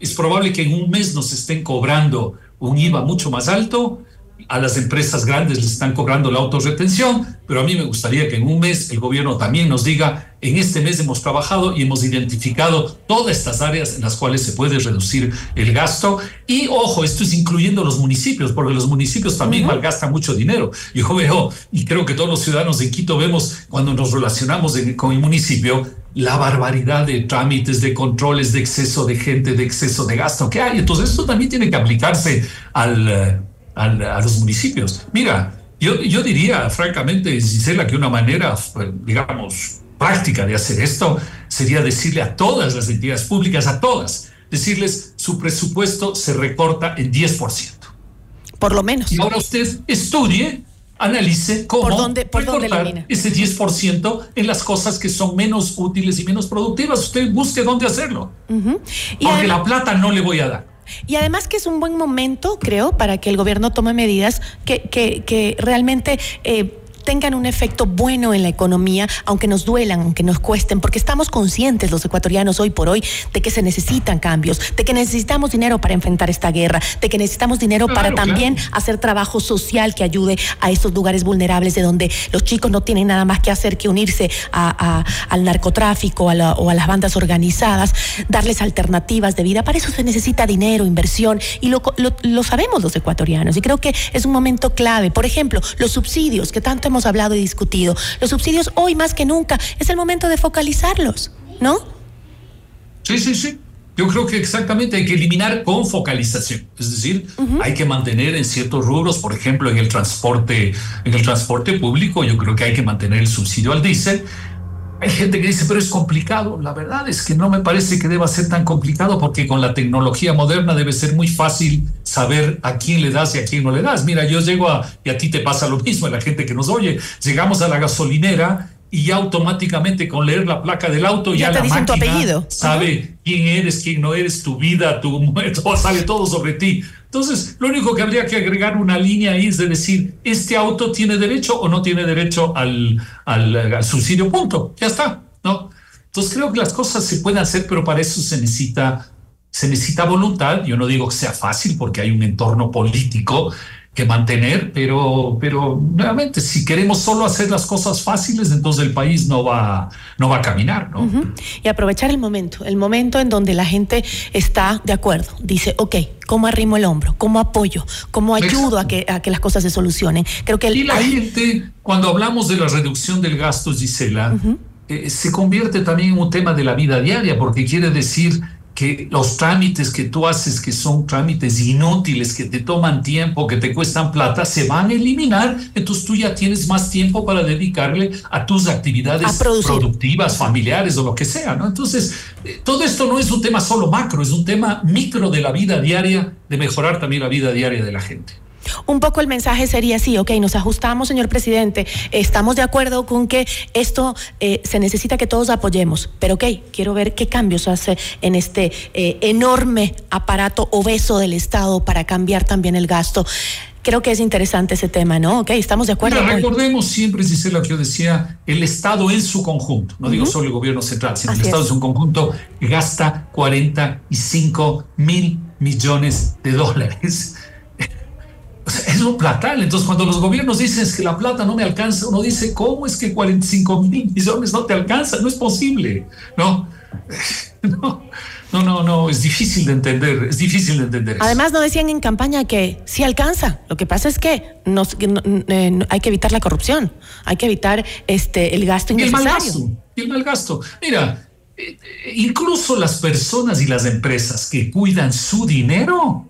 es probable que en un mes nos estén cobrando un IVA mucho más alto a las empresas grandes les están cobrando la autorretención, pero a mí me gustaría que en un mes el gobierno también nos diga, en este mes hemos trabajado y hemos identificado todas estas áreas en las cuales se puede reducir el gasto. Y ojo, esto es incluyendo los municipios, porque los municipios también malgastan mucho dinero. Yo veo, y creo que todos los ciudadanos de Quito vemos cuando nos relacionamos con el municipio, la barbaridad de trámites, de controles, de exceso de gente, de exceso de gasto que hay. Entonces esto también tiene que aplicarse al a los municipios. Mira, yo, yo diría, francamente, Gisela, que una manera, pues, digamos, práctica de hacer esto sería decirle a todas las entidades públicas, a todas, decirles su presupuesto se recorta en 10%. Por lo menos. Y ahora usted estudie, analice cómo ¿Por dónde, por recortar ese 10% en las cosas que son menos útiles y menos productivas. Usted busque dónde hacerlo. Porque la plata no le voy a dar. Y además que es un buen momento, creo, para que el gobierno tome medidas que, que, que realmente eh, tengan un efecto bueno en la economía, aunque nos duelan, aunque nos cuesten, porque estamos conscientes los ecuatorianos hoy por hoy de que se necesitan cambios, de que necesitamos dinero para enfrentar esta guerra, de que necesitamos dinero para también hacer trabajo social que ayude a estos lugares vulnerables de donde los chicos no tienen nada más que hacer que unirse al narcotráfico o a las bandas organizadas, darles alternativas de vida. Para eso se necesita dinero, inversión, y lo, lo sabemos los ecuatorianos. Y creo que es un momento clave. Por ejemplo, los subsidios que tanto hemos hablado y discutido. Los subsidios hoy más que nunca es el momento de focalizarlos, ¿no? Sí, sí, sí. Yo creo que exactamente hay que eliminar con focalización, es decir, hay que mantener en ciertos rubros, por ejemplo, en el transporte, en el transporte público, yo creo que hay que mantener el subsidio al diésel hay gente que dice, pero es complicado. La verdad es que no me parece que deba ser tan complicado porque con la tecnología moderna debe ser muy fácil saber a quién le das y a quién no le das. Mira, yo llego a, y a ti te pasa lo mismo, a la gente que nos oye, llegamos a la gasolinera y ya automáticamente con leer la placa del auto ya, la máquina apellido. sabe quién eres, quién no eres, tu vida, tu muerto, sabe todo sobre ti. Entonces, lo único que habría que agregar una línea ahí es de decir, este auto tiene derecho o no tiene derecho al, al, subsidio, punto. Ya está, ¿no? Entonces, creo que las cosas se pueden hacer, pero para eso se necesita, se necesita voluntad. Yo no digo que sea fácil porque hay un entorno político que mantener, pero, pero nuevamente, si queremos solo hacer las cosas fáciles, entonces el país no va, no va a caminar, ¿no? Y aprovechar el momento, el momento en donde la gente está de acuerdo, dice, ok, ¿cómo arrimo el hombro? ¿Cómo apoyo? ¿Cómo ayudo a que, a que las cosas se solucionen? Creo que y la gente, cuando hablamos de la reducción del gasto, Gisela, eh, se convierte también en un tema de la vida diaria, porque quiere decir que los trámites que tú haces, que son trámites inútiles, que te toman tiempo, que te cuestan plata, se van a eliminar. Entonces tú ya tienes más tiempo para dedicarle a tus actividades productivas, familiares o lo que sea, ¿no? Entonces, eh, todo esto no es un tema solo macro, es un tema micro de la vida diaria, de mejorar también la vida diaria de la gente. Un poco el mensaje sería así, ok, nos ajustamos, señor presidente, estamos de acuerdo con que esto eh, se necesita que todos apoyemos, pero ok, quiero ver qué cambios hace en este eh, enorme aparato obeso del Estado para cambiar también el gasto. Creo que es interesante ese tema, ¿no? Ok, estamos de acuerdo. recordemos siempre, lo que yo decía, el Estado en su conjunto, no digo solo el gobierno central, sino el Estado en su conjunto gasta 45 mil millones de dólares es un platal. Entonces, cuando los gobiernos dicen que la plata no me alcanza, uno dice, ¿cómo es que 45 mil millones no te alcanza? No es posible. No, no, no, no, es difícil de entender, es difícil de entender. Además, no decían en campaña que sí alcanza. Lo que pasa es que, nos, eh, hay que evitar la corrupción, hay que evitar este, el gasto innecesario. el mal gasto, el mal gasto. Mira, eh, incluso las personas y las empresas que cuidan su dinero,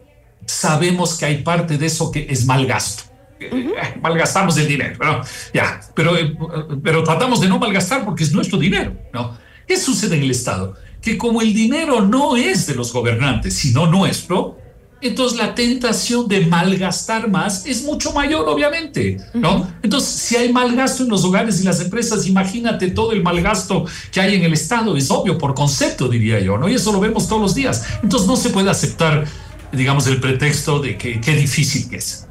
sabemos que hay parte de eso que es mal gasto. Eh, malgastamos el dinero, ¿no? Ya, pero, eh, pero tratamos de no malgastar porque es nuestro dinero, ¿no? ¿Qué sucede en el Estado? Que como el dinero no es de los gobernantes, sino nuestro, entonces la tentación de malgastar más es mucho mayor, obviamente, ¿no? Entonces, si hay malgasto en los hogares y las empresas, imagínate todo el malgasto que hay en el Estado, es obvio, por concepto, diría yo, ¿no? Y eso lo vemos todos los días. Entonces, no se puede aceptar, digamos, el pretexto de que qué difícil que es.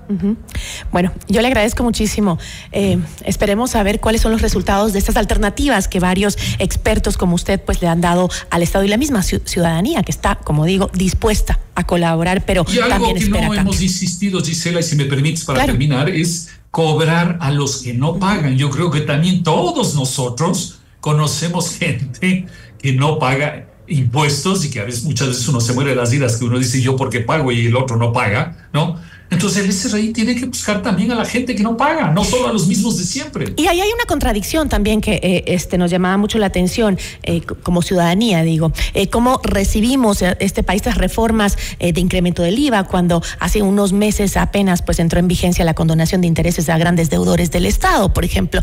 Bueno, yo le agradezco muchísimo. Eh, esperemos saber cuáles son los resultados de estas alternativas que varios expertos como usted pues le han dado al Estado y la misma ciudadanía que está, como digo, dispuesta a colaborar, pero y algo también que espera no hemos insistido, Gisela, y si me permites para terminar, es cobrar a los que no pagan. Yo creo que también todos nosotros conocemos gente que no paga impuestos y que a veces muchas veces uno se muere de las iras que uno dice yo porque pago y el otro no paga, ¿no? Entonces el SRI tiene que buscar también a la gente que no paga, no solo a los mismos de siempre. Y ahí hay una contradicción también que eh, este, nos llamaba mucho la atención eh, como ciudadanía, digo, eh, cómo recibimos este país las reformas de incremento del IVA cuando hace unos meses apenas pues entró en vigencia la condonación de intereses a grandes deudores del Estado, por ejemplo.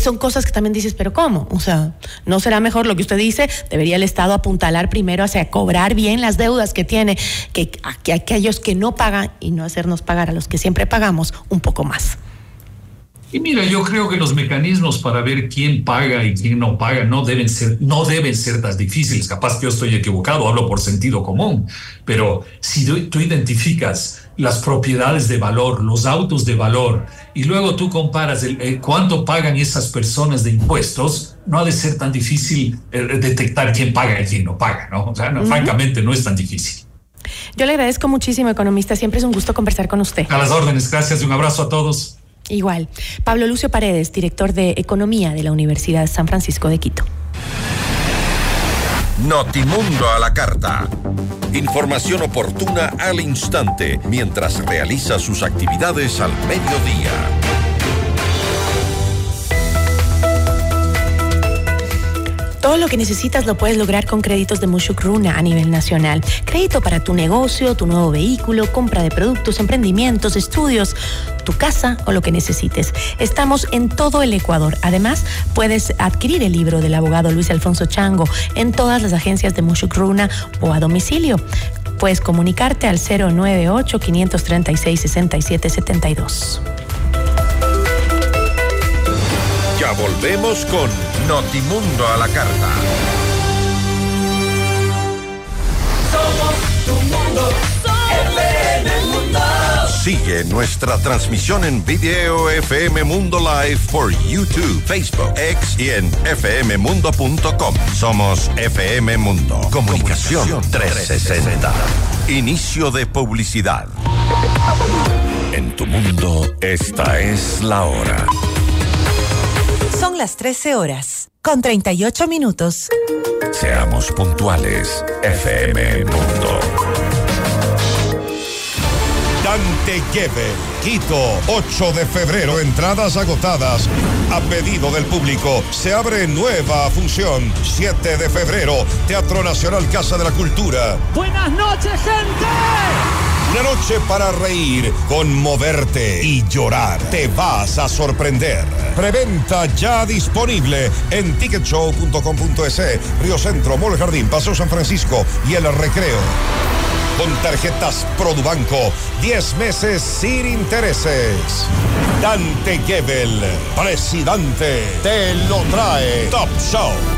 son cosas que también dices, pero ¿cómo? O sea, ¿no será mejor lo que usted dice? Debería el Estado apuntalar primero hacia cobrar bien las deudas que tiene, que, que aquellos que no pagan y no hacer pagar a los que siempre pagamos un poco más. Y mira, yo creo que los mecanismos para ver quién paga y quién no paga no deben ser, no deben ser tan difíciles. Capaz que yo estoy equivocado, hablo por sentido común, pero si tú identificas las propiedades de valor, los autos de valor, y luego tú comparas el, cuánto pagan esas personas de impuestos, no ha de ser tan difícil eh, detectar quién paga y quién no paga, ¿no? O sea, francamente no es tan difícil. Yo le agradezco muchísimo, economista. Siempre es un gusto conversar con usted. A las órdenes, gracias y un abrazo a todos. Igual. Pablo Lucio Paredes, director de Economía de la Universidad San Francisco de Quito. Notimundo a la carta. Información oportuna al instante mientras realiza sus actividades al mediodía. Todo lo que necesitas lo puedes lograr con créditos de Mushuk Runa a nivel nacional. Crédito para tu negocio, tu nuevo vehículo, compra de productos, emprendimientos, estudios, tu casa o lo que necesites. Estamos en todo el Ecuador. Además, puedes adquirir el libro del abogado Luis Alfonso Chango en todas las agencias de Mushuk Runa o a domicilio. Puedes comunicarte al 098 536 6772. Ya volvemos con Notimundo a la carta. Somos tu mundo, FM Mundo. Sigue nuestra transmisión en video FM Mundo Live por YouTube, Facebook, X y en fmmundo.com. Somos FM Mundo. Comunicación 360. Inicio de publicidad. En tu mundo, esta es la hora. Son las 13 horas, con 38 minutos. Seamos puntuales, FM Mundo. Dante Gebel, Quito, 8 de febrero, entradas agotadas. A pedido del público, se abre nueva función. 7 de febrero, Teatro Nacional Casa de la Cultura. Buenas noches, gente. Una noche para reír, conmoverte y llorar. Te vas a sorprender. Preventa ya disponible en ticketshow.com.es, Río Centro, Mall Jardín, Paso San Francisco y El Recreo. Con tarjetas Produbanco, 10 meses sin intereses. Dante Gebel, presidente, te lo trae Top Show.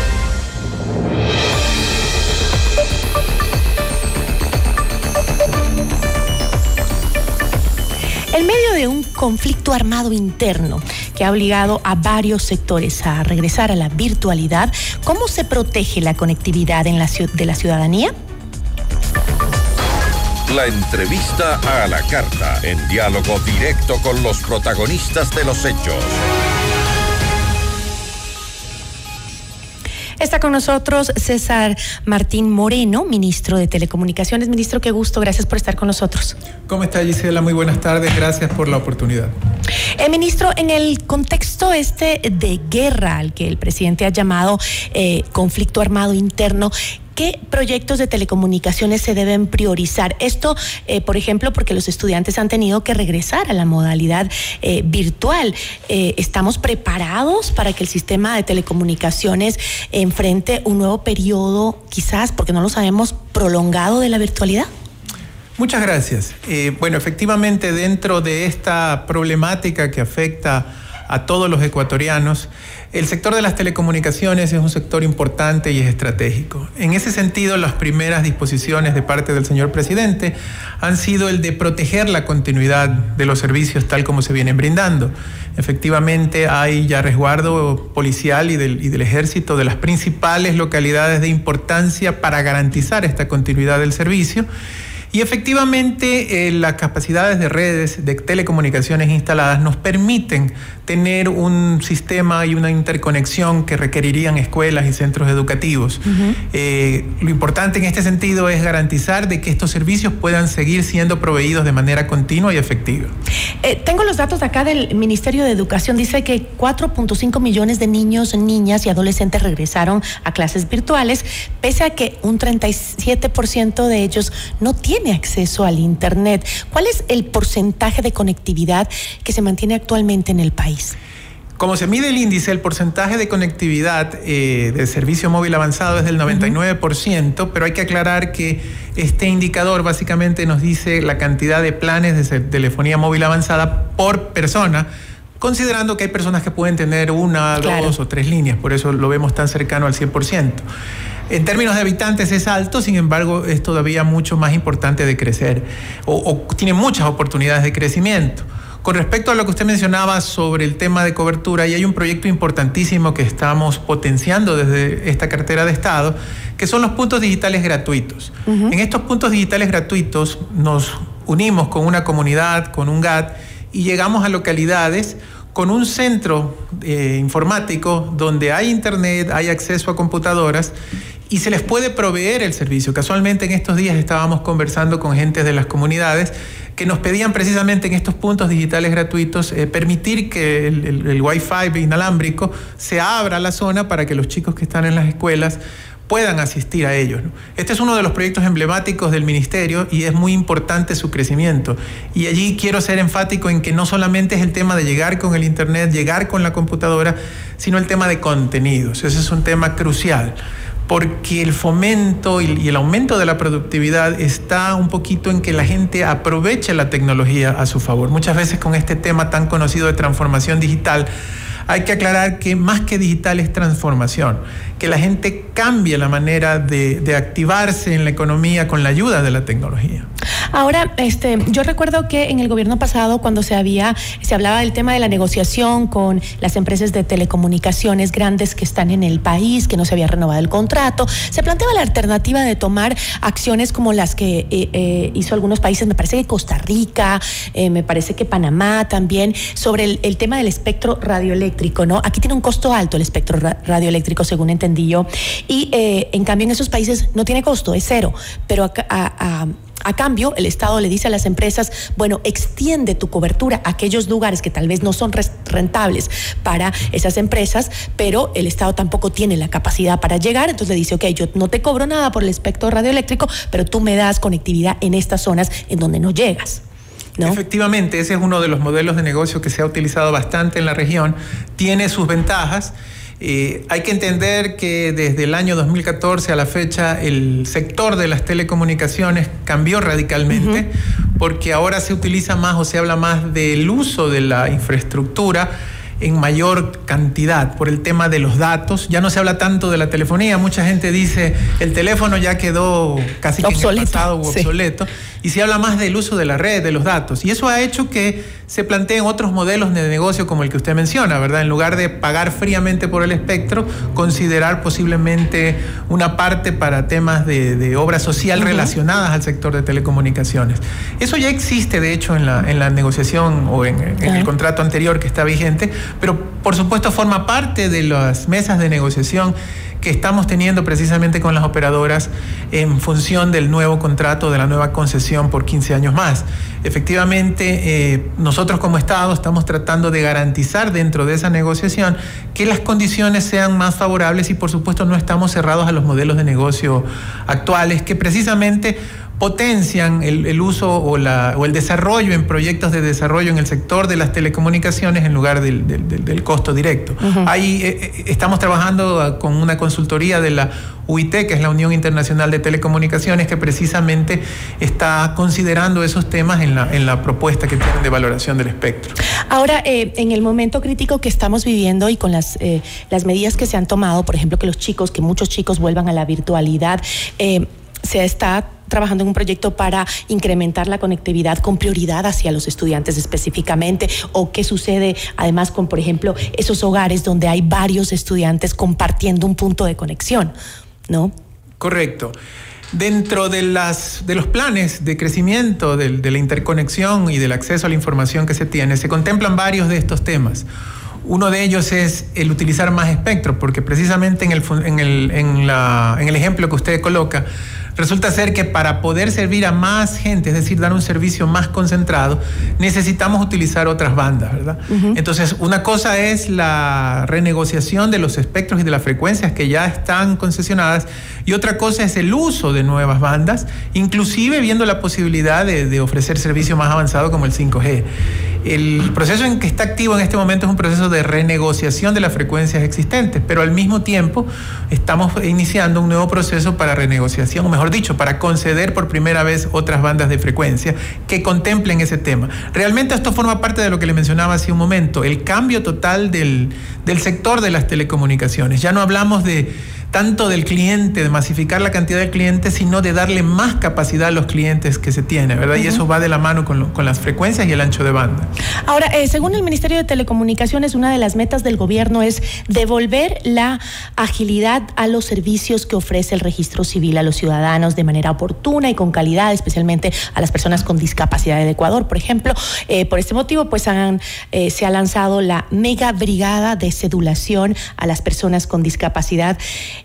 En medio de un conflicto armado interno que ha obligado a varios sectores a regresar a la virtualidad, ¿cómo se protege la conectividad en la, de la ciudadanía? La entrevista a la carta, en diálogo directo con los protagonistas de los hechos. Está con nosotros César Martín Moreno, ministro de Telecomunicaciones. Ministro, qué gusto, gracias por estar con nosotros. ¿Cómo está Gisela? Muy buenas tardes, gracias por la oportunidad. Eh, ministro, en el contexto este de guerra al que el presidente ha llamado eh, conflicto armado interno, ¿Qué proyectos de telecomunicaciones se deben priorizar? Esto, eh, por ejemplo, porque los estudiantes han tenido que regresar a la modalidad eh, virtual. Eh, ¿Estamos preparados para que el sistema de telecomunicaciones enfrente un nuevo periodo, quizás, porque no lo sabemos, prolongado de la virtualidad? Muchas gracias. bueno, efectivamente, dentro de esta problemática que afecta a todos los ecuatorianos, el sector de las telecomunicaciones es un sector importante y es estratégico. En ese sentido, las primeras disposiciones de parte del señor presidente han sido el de proteger la continuidad de los servicios tal como se vienen brindando. Efectivamente, hay ya resguardo policial y del, y del ejército de las principales localidades de importancia para garantizar esta continuidad del servicio. Y efectivamente eh, las capacidades de redes de telecomunicaciones instaladas nos permiten tener un sistema y una interconexión que requerirían escuelas y centros educativos. Eh, lo importante en este sentido es garantizar de que estos servicios puedan seguir siendo proveídos de manera continua y efectiva. Eh, tengo los datos acá del Ministerio de Educación. Dice que 4.5 millones de niños, niñas y adolescentes regresaron a clases virtuales, pese a que un 37% de ellos no tienen acceso al Internet. ¿Cuál es el porcentaje de conectividad que se mantiene actualmente en el país? Como se mide el índice, el porcentaje de conectividad eh, de servicio móvil avanzado es del 99%, pero hay que aclarar que este indicador básicamente nos dice la cantidad de planes de telefonía móvil avanzada por persona, considerando que hay personas que pueden tener una, dos o tres líneas, por eso lo vemos tan cercano al 100%. En términos de habitantes es alto, sin embargo es todavía mucho más importante de crecer o, tiene muchas oportunidades de crecimiento. Con respecto a lo que usted mencionaba sobre el tema de cobertura, y hay un proyecto importantísimo que estamos potenciando desde esta cartera de Estado, que son los puntos digitales gratuitos. En estos puntos digitales gratuitos nos unimos con una comunidad, con un GAT, y llegamos a localidades con un centro eh, informático donde hay internet, hay acceso a computadoras y se les puede proveer el servicio. Casualmente en estos días estábamos conversando con gente de las comunidades que nos pedían precisamente en estos puntos digitales gratuitos eh, permitir que el, Wi-Fi inalámbrico se abra la zona para que los chicos que están en las escuelas puedan asistir a ellos. Este es uno de los proyectos emblemáticos del ministerio y es muy importante su crecimiento. Y allí quiero ser enfático en que no solamente es el tema de llegar con el Internet, llegar con la computadora, sino el tema de contenidos. Ese es un tema crucial porque el fomento y, el aumento de la productividad está un poquito en que la gente aproveche la tecnología a su favor. Muchas veces con este tema tan conocido de transformación digital, hay que aclarar que más que digital es transformación, que la gente cambie la manera de, de activarse en la economía con la ayuda de la tecnología. Ahora, este, yo recuerdo que en el gobierno pasado, cuando se había, se hablaba del tema de la negociación con las empresas de telecomunicaciones grandes que están en el país, que no se había renovado el contrato, se planteaba la alternativa de tomar acciones como las que eh, eh, hizo algunos países, me parece que Costa Rica, eh, me parece que Panamá también, sobre el, tema del espectro radioeléctrico, ¿no? Aquí tiene un costo alto el espectro radioeléctrico, según entendí yo, y en cambio en esos países no tiene costo, es cero, pero a A cambio, el Estado le dice a las empresas, bueno, extiende tu cobertura a aquellos lugares que tal vez no son rentables para esas empresas, pero el Estado tampoco tiene la capacidad para llegar, entonces le dice, ok, yo no te cobro nada por el espectro radioeléctrico, pero tú me das conectividad en estas zonas en donde no llegas. Efectivamente, ese es uno de los modelos de negocio que se ha utilizado bastante en la región, tiene sus ventajas. Eh, hay que entender que desde el año 2014 a la fecha el sector de las telecomunicaciones cambió radicalmente porque ahora se utiliza más o se habla más del uso de la infraestructura en mayor cantidad por el tema de los datos. Ya no se habla tanto de la telefonía, mucha gente dice el teléfono ya quedó casi obsoleto, obsoleto y se habla más del uso de la red, de los datos. Y eso ha hecho que se planteen otros modelos de negocio como el que usted menciona, ¿verdad? En lugar de pagar fríamente por el espectro, considerar posiblemente una parte para temas de, obra social relacionadas al sector de telecomunicaciones. Eso ya existe, de hecho, en la, en la negociación o en, en el contrato anterior que está vigente, pero por supuesto forma parte de las mesas de negociación que estamos teniendo precisamente con las operadoras en función del nuevo contrato, de la nueva concesión por 15 años más. Efectivamente, eh, nosotros como Estado estamos tratando de garantizar dentro de esa negociación que las condiciones sean más favorables y por supuesto no estamos cerrados a los modelos de negocio actuales que precisamente potencian el, uso o, la, o, el desarrollo en proyectos de desarrollo en el sector de las telecomunicaciones en lugar del, costo directo. Ahí eh, eh, estamos trabajando con una consultoría de la UIT, que es la Unión Internacional de Telecomunicaciones, que precisamente está considerando esos temas en la, en la propuesta que tienen de valoración del espectro. Ahora, eh, en el momento crítico que estamos viviendo y con las, las medidas que se han tomado, por ejemplo, que los chicos, que muchos chicos vuelvan a la virtualidad, se está trabajando en un proyecto para incrementar la conectividad con prioridad hacia los estudiantes específicamente? ¿O qué sucede además con, por ejemplo, esos hogares donde hay varios estudiantes compartiendo un punto de conexión? ¿No? Correcto. Dentro de, las, de los planes de crecimiento de, la interconexión y del acceso a la información que se tiene, se contemplan varios de estos temas. Uno de ellos es el utilizar más espectro, porque precisamente en el, en el, en el ejemplo que usted coloca, Resulta ser que para poder servir a más gente, es decir, dar un servicio más concentrado, necesitamos utilizar otras bandas, ¿verdad? Entonces, una cosa es la renegociación de los espectros y de las frecuencias que ya están concesionadas y otra cosa es el uso de nuevas bandas, inclusive viendo la posibilidad de, de ofrecer servicio más avanzado como el 5G. El proceso en que está activo en este momento es un proceso de renegociación de las frecuencias existentes, pero al mismo tiempo estamos iniciando un nuevo proceso para renegociación, o mejor dicho, para conceder por primera vez otras bandas de frecuencia que contemplen ese tema. Realmente esto forma parte de lo que le mencionaba hace un momento, el cambio total del, del sector de las telecomunicaciones. Ya no hablamos de tanto del cliente, de masificar la cantidad de clientes, sino de darle más capacidad a los clientes que se tiene, ¿verdad? Y eso va de la mano con, las frecuencias y el ancho de banda. Ahora, eh, según el Ministerio de Telecomunicaciones, una de las metas del gobierno es devolver la agilidad a los servicios que ofrece el registro civil a los ciudadanos de manera oportuna y con calidad, especialmente a las personas con discapacidad del Ecuador, por ejemplo. Eh, por este motivo, pues han, eh, se ha lanzado la mega brigada de sedulación a las personas con discapacidad.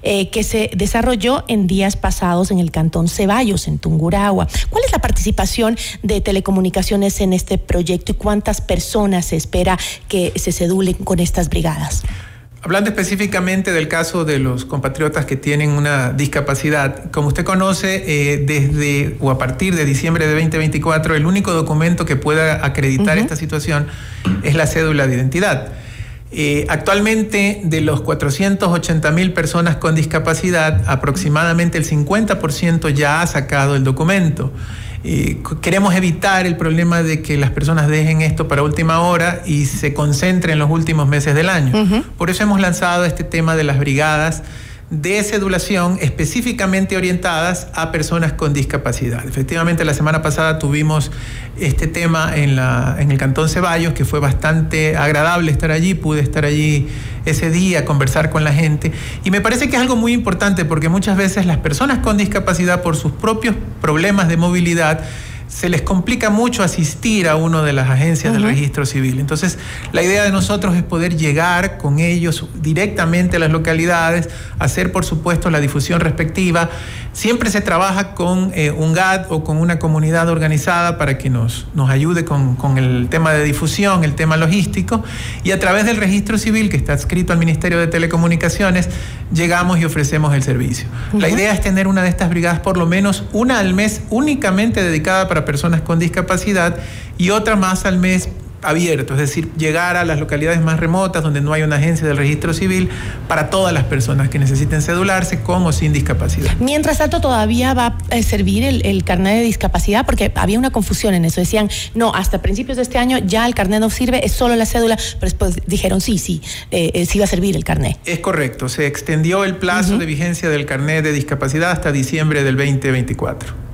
Eh, que se desarrolló en días pasados en el Cantón Ceballos, en Tungurahua. ¿Cuál es la participación de telecomunicaciones en este proyecto y cuántas personas se espera que se sedulen con estas brigadas? Hablando específicamente del caso de los compatriotas que tienen una discapacidad, como usted conoce, eh, desde o a partir de diciembre de 2024, el único documento que pueda acreditar esta situación es la cédula de identidad. Eh, actualmente, de los 480 mil personas con discapacidad, aproximadamente el 50% ya ha sacado el documento. Eh, queremos evitar el problema de que las personas dejen esto para última hora y se concentren en los últimos meses del año. Por eso hemos lanzado este tema de las brigadas de sedulación específicamente orientadas a personas con discapacidad. Efectivamente, la semana pasada tuvimos este tema en, en el Cantón Ceballos, que fue bastante agradable estar allí, pude estar allí ese día, conversar con la gente, y me parece que es algo muy importante porque muchas veces las personas con discapacidad, por sus propios problemas de movilidad, se les complica mucho asistir a una de las agencias del registro civil. Entonces, la idea de nosotros es poder llegar con ellos directamente a las localidades, hacer, por supuesto, la difusión respectiva. Siempre se trabaja con eh, un GAT o con una comunidad organizada para que nos, nos ayude con, con el tema de difusión, el tema logístico, y a través del registro civil que está adscrito al Ministerio de Telecomunicaciones, llegamos y ofrecemos el servicio. La idea es tener una de estas brigadas, por lo menos una al mes, únicamente dedicada para personas con discapacidad y otra más al mes abierto, es decir, llegar a las localidades más remotas donde no hay una agencia del registro civil para todas las personas que necesiten cedularse con o sin discapacidad. Mientras tanto, todavía va a servir el, carnet de discapacidad porque había una confusión en eso. Decían, no, hasta principios de este año ya el carnet no sirve, es solo la cédula, pero después dijeron, sí, sí, eh, eh, sí va a servir el carnet. Es correcto, se extendió el plazo de vigencia del carnet de discapacidad hasta diciembre del 2024.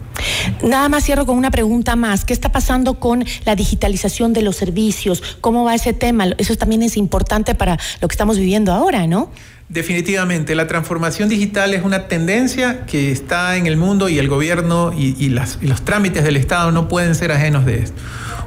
Nada más cierro con una pregunta más. ¿Qué está pasando con la digitalización de los servicios? ¿Cómo va ese tema? Eso también es importante para lo que estamos viviendo ahora, ¿no? Definitivamente, la transformación digital es una tendencia que está en el mundo y el gobierno y, los trámites del Estado no pueden ser ajenos de esto.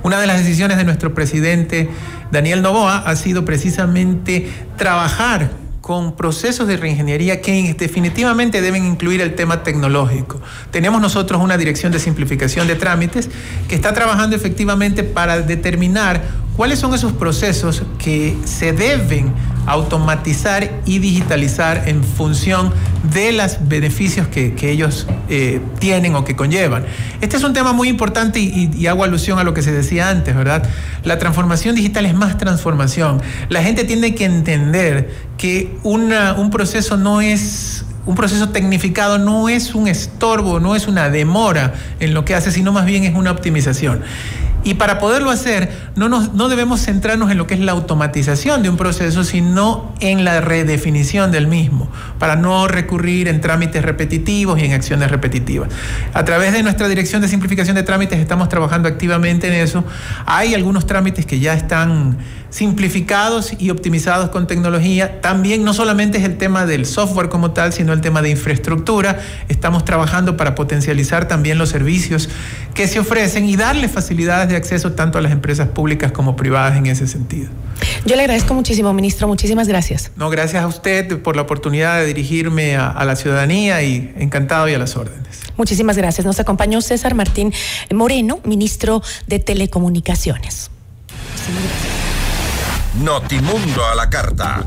Una de las decisiones de nuestro presidente Daniel Novoa ha sido precisamente trabajar con procesos de reingeniería que definitivamente deben incluir el tema tecnológico. Tenemos nosotros una dirección de simplificación de trámites que está trabajando efectivamente para determinar cuáles son esos procesos que se deben automatizar y digitalizar en función de los beneficios que, ellos eh, tienen o que conllevan. Este es un tema muy importante y, hago alusión a lo que se decía antes, ¿verdad? La transformación digital es más transformación. La gente tiene que entender que un proceso no es un proceso tecnificado no es un estorbo, no es una demora en lo que hace, sino más bien es una optimización. Y para poderlo hacer, no, no debemos centrarnos en lo que es la automatización de un proceso, sino en la redefinición del mismo, para no recurrir en trámites repetitivos y en acciones repetitivas. A través de nuestra dirección de simplificación de trámites estamos trabajando activamente en eso. Hay algunos trámites que ya están simplificados y optimizados con tecnología. También no solamente es el tema del software como tal, sino el tema de infraestructura. Estamos trabajando para potencializar también los servicios que se ofrecen y darle facilidades de acceso tanto a las empresas públicas como privadas en ese sentido. Yo le agradezco muchísimo, ministro. Muchísimas gracias. No, gracias a usted por la oportunidad de dirigirme a, la ciudadanía y encantado y a las órdenes. Muchísimas gracias. Nos acompañó César Martín Moreno, ministro de Telecomunicaciones. Notimundo a la carta.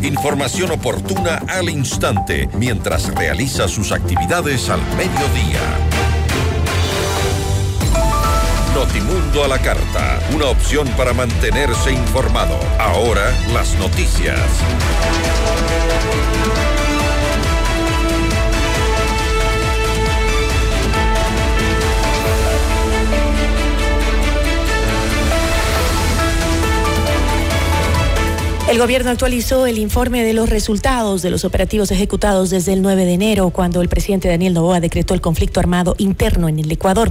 Información oportuna al instante mientras realiza sus actividades al mediodía. Notimundo a la carta, una opción para mantenerse informado. Ahora las noticias. El gobierno actualizó el informe de los resultados de los operativos ejecutados desde el 9 de enero, cuando el presidente Daniel Novoa decretó el conflicto armado interno en el Ecuador.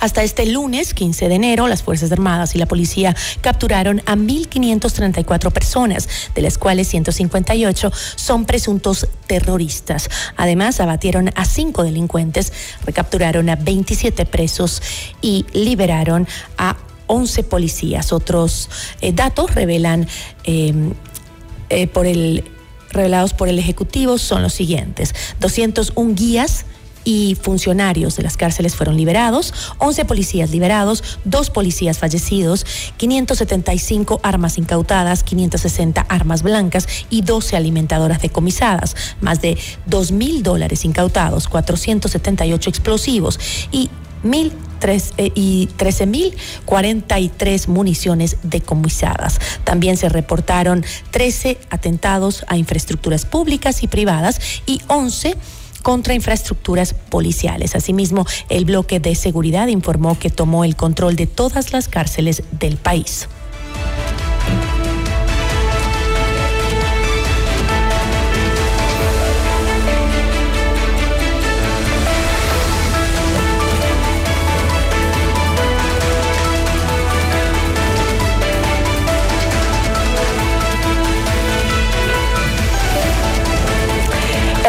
Hasta este lunes, 15 de enero, las Fuerzas Armadas y la policía capturaron a 1.534 personas, de las cuales 158 son presuntos terroristas. Además, abatieron a cinco delincuentes, recapturaron a 27 presos y liberaron a 11 policías. Otros eh, datos revelan em, eh, por el revelados por el Ejecutivo son los siguientes. 201 guías y funcionarios de las cárceles fueron liberados, 11 policías liberados, dos policías fallecidos, 575 armas incautadas, 560 armas blancas y 12 alimentadoras decomisadas, más de 2 mil dólares incautados, 478 explosivos y mil eh, y 13.043 municiones decomisadas. También se reportaron 13 atentados a infraestructuras públicas y privadas y 11 contra infraestructuras policiales. Asimismo, el bloque de seguridad informó que tomó el control de todas las cárceles del país.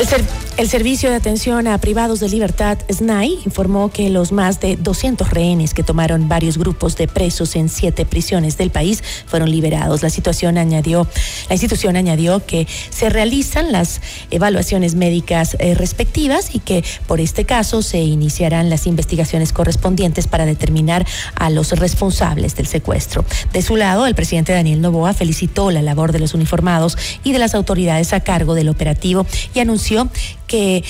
ser el Servicio de Atención a Privados de Libertad, SNAI, informó que los más de 200 rehenes que tomaron varios grupos de presos en siete prisiones del país fueron liberados. La situación añadió, la institución añadió que se realizan las evaluaciones médicas eh, respectivas y que por este caso se iniciarán las investigaciones correspondientes para determinar a los responsables del secuestro. De su lado, el presidente Daniel Novoa felicitó la labor de los uniformados y de las autoridades a cargo del operativo y anunció que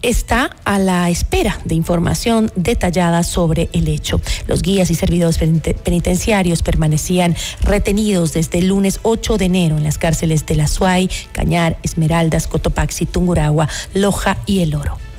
está a la espera de información detallada sobre el hecho. Los guías y servidores penitenciarios permanecían retenidos desde el lunes 8 de enero en las cárceles de La Suay, Cañar, Esmeraldas, Cotopaxi, Tunguragua, Loja y El Oro.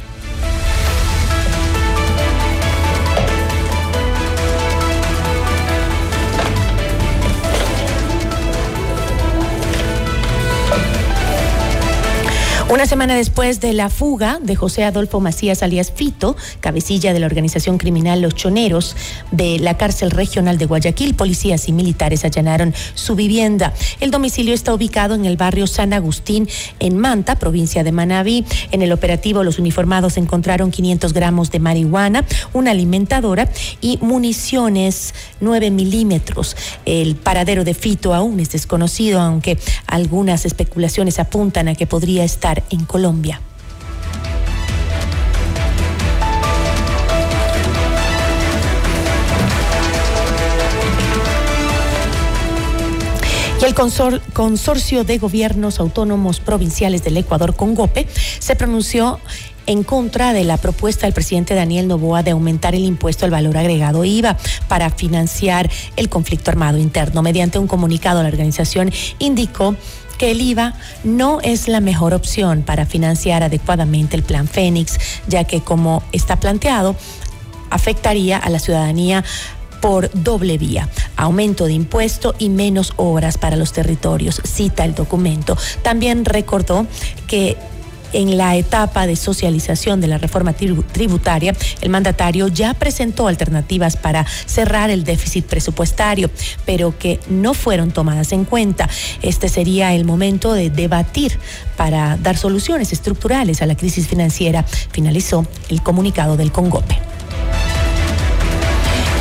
Una semana después de la fuga de José Adolfo Macías alias Fito, cabecilla de la organización criminal Los Choneros de la cárcel regional de Guayaquil, policías y militares allanaron su vivienda. El domicilio está ubicado en el barrio San Agustín, en Manta, provincia de Manabí. En el operativo, los uniformados encontraron 500 gramos de marihuana, una alimentadora y municiones 9 milímetros. El paradero de Fito aún es desconocido, aunque algunas especulaciones apuntan a que podría estar en Colombia. Y el consorcio de gobiernos autónomos provinciales del Ecuador, CONGOPE, se pronunció en contra de la propuesta del presidente Daniel Novoa de aumentar el impuesto al valor agregado IVA para financiar el conflicto armado interno. Mediante un comunicado, la organización indicó que el IVA no es la mejor opción para financiar adecuadamente el plan Fénix, ya que como está planteado, afectaría a la ciudadanía por doble vía, aumento de impuesto y menos obras para los territorios, cita el documento. También recordó que en la etapa de socialización de la reforma tributaria, el mandatario ya presentó alternativas para cerrar el déficit presupuestario, pero que no fueron tomadas en cuenta. Este sería el momento de debatir para dar soluciones estructurales a la crisis financiera, finalizó el comunicado del Congope.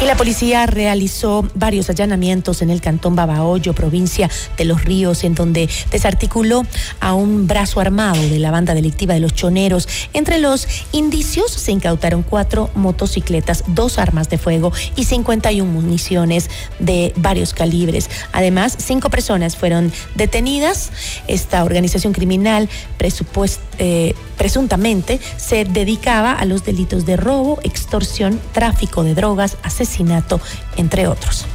Y la policía realizó varios allanamientos en el cantón Babahoyo, provincia de Los Ríos, en donde desarticuló a un brazo armado de la banda delictiva de los choneros. Entre los indicios se incautaron cuatro motocicletas, dos armas de fuego y 51 municiones de varios calibres. Además, cinco personas fueron detenidas. Esta organización criminal eh, presuntamente se dedicaba a los delitos de robo, extorsión, tráfico de drogas, asesinato asesinato, entre otros.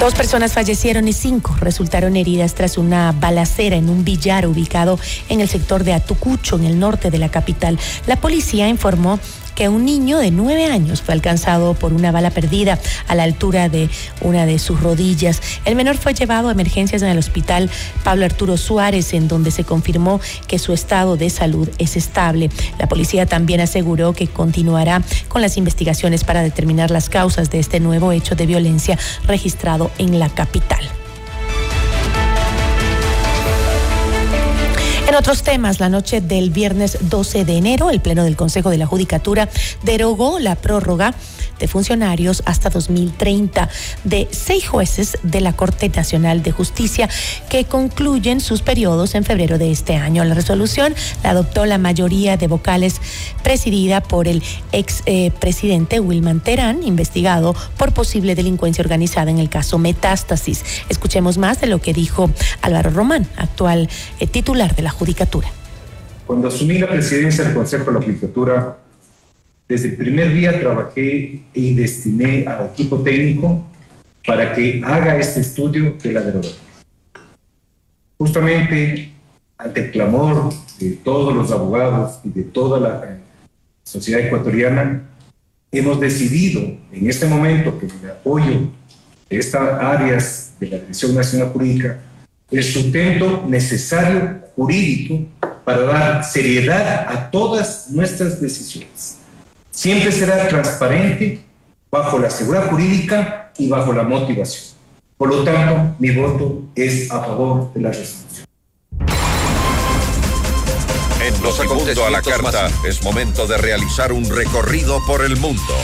Dos personas fallecieron y cinco resultaron heridas tras una balacera en un billar ubicado en el sector de Atucucho, en el norte de la capital. La policía informó que un niño de nueve años fue alcanzado por una bala perdida a la altura de una de sus rodillas. El menor fue llevado a emergencias en el hospital Pablo Arturo Suárez, en donde se confirmó que su estado de salud es estable. La policía también aseguró que continuará con las investigaciones para determinar las causas de este nuevo hecho de violencia registrado en la capital. En otros temas, la noche del viernes 12 de enero, el Pleno del Consejo de la Judicatura derogó la prórroga de funcionarios hasta 2030 de seis jueces de la Corte Nacional de Justicia que concluyen sus periodos en febrero de este año. La resolución la adoptó la mayoría de vocales presidida por el ex eh, presidente Wilman Terán, investigado por posible delincuencia organizada en el caso Metástasis. Escuchemos más de lo que dijo Álvaro Román, actual eh, titular de la Judicatura. Cuando asumí la presidencia del Consejo de la Judicatura, desde el primer día trabajé y destiné al equipo técnico para que haga este estudio de la derogación. Justamente ante el clamor de todos los abogados y de toda la eh, sociedad ecuatoriana, hemos decidido en este momento que el apoyo de estas áreas de la Dirección Nacional Jurídica el sustento necesario jurídico para dar seriedad a todas nuestras decisiones siempre será transparente bajo la seguridad jurídica y bajo la motivación. Por lo tanto, mi voto es a favor de la resolución. En Notimundo a la carta es momento de realizar un recorrido por el mundo.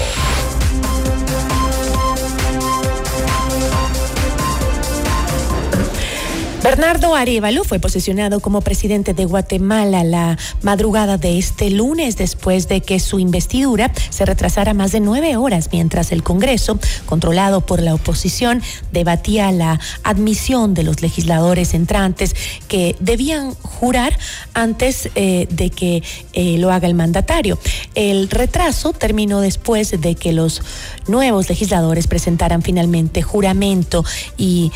Bernardo Arevalo fue posesionado como presidente de Guatemala la madrugada de este lunes después de que su investidura se retrasara más de nueve horas mientras el Congreso, controlado por la oposición, debatía la admisión de los legisladores entrantes que debían jurar antes eh, de que eh, lo haga el mandatario. El retraso terminó después de que los nuevos legisladores presentaran finalmente juramento y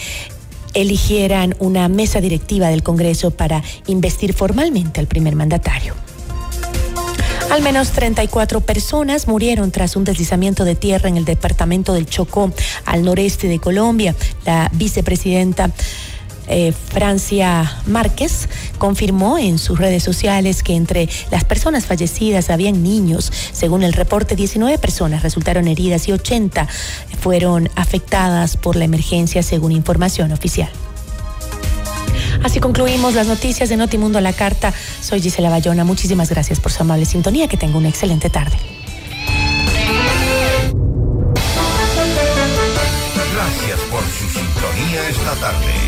eligieran una mesa directiva del Congreso para investir formalmente al primer mandatario. Al menos 34 personas murieron tras un deslizamiento de tierra en el departamento del Chocó, al noreste de Colombia. La vicepresidenta eh, Francia Márquez confirmó en sus redes sociales que entre las personas fallecidas habían niños. Según el reporte, 19 personas resultaron heridas y 80 fueron afectadas por la emergencia, según información oficial. Así concluimos las noticias de Notimundo a la Carta. Soy Gisela Bayona. Muchísimas gracias por su amable sintonía. Que tenga una excelente tarde. Gracias por su sintonía esta tarde.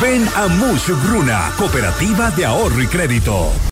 Ven a Bruna, Cooperativa de Ahorro y Crédito.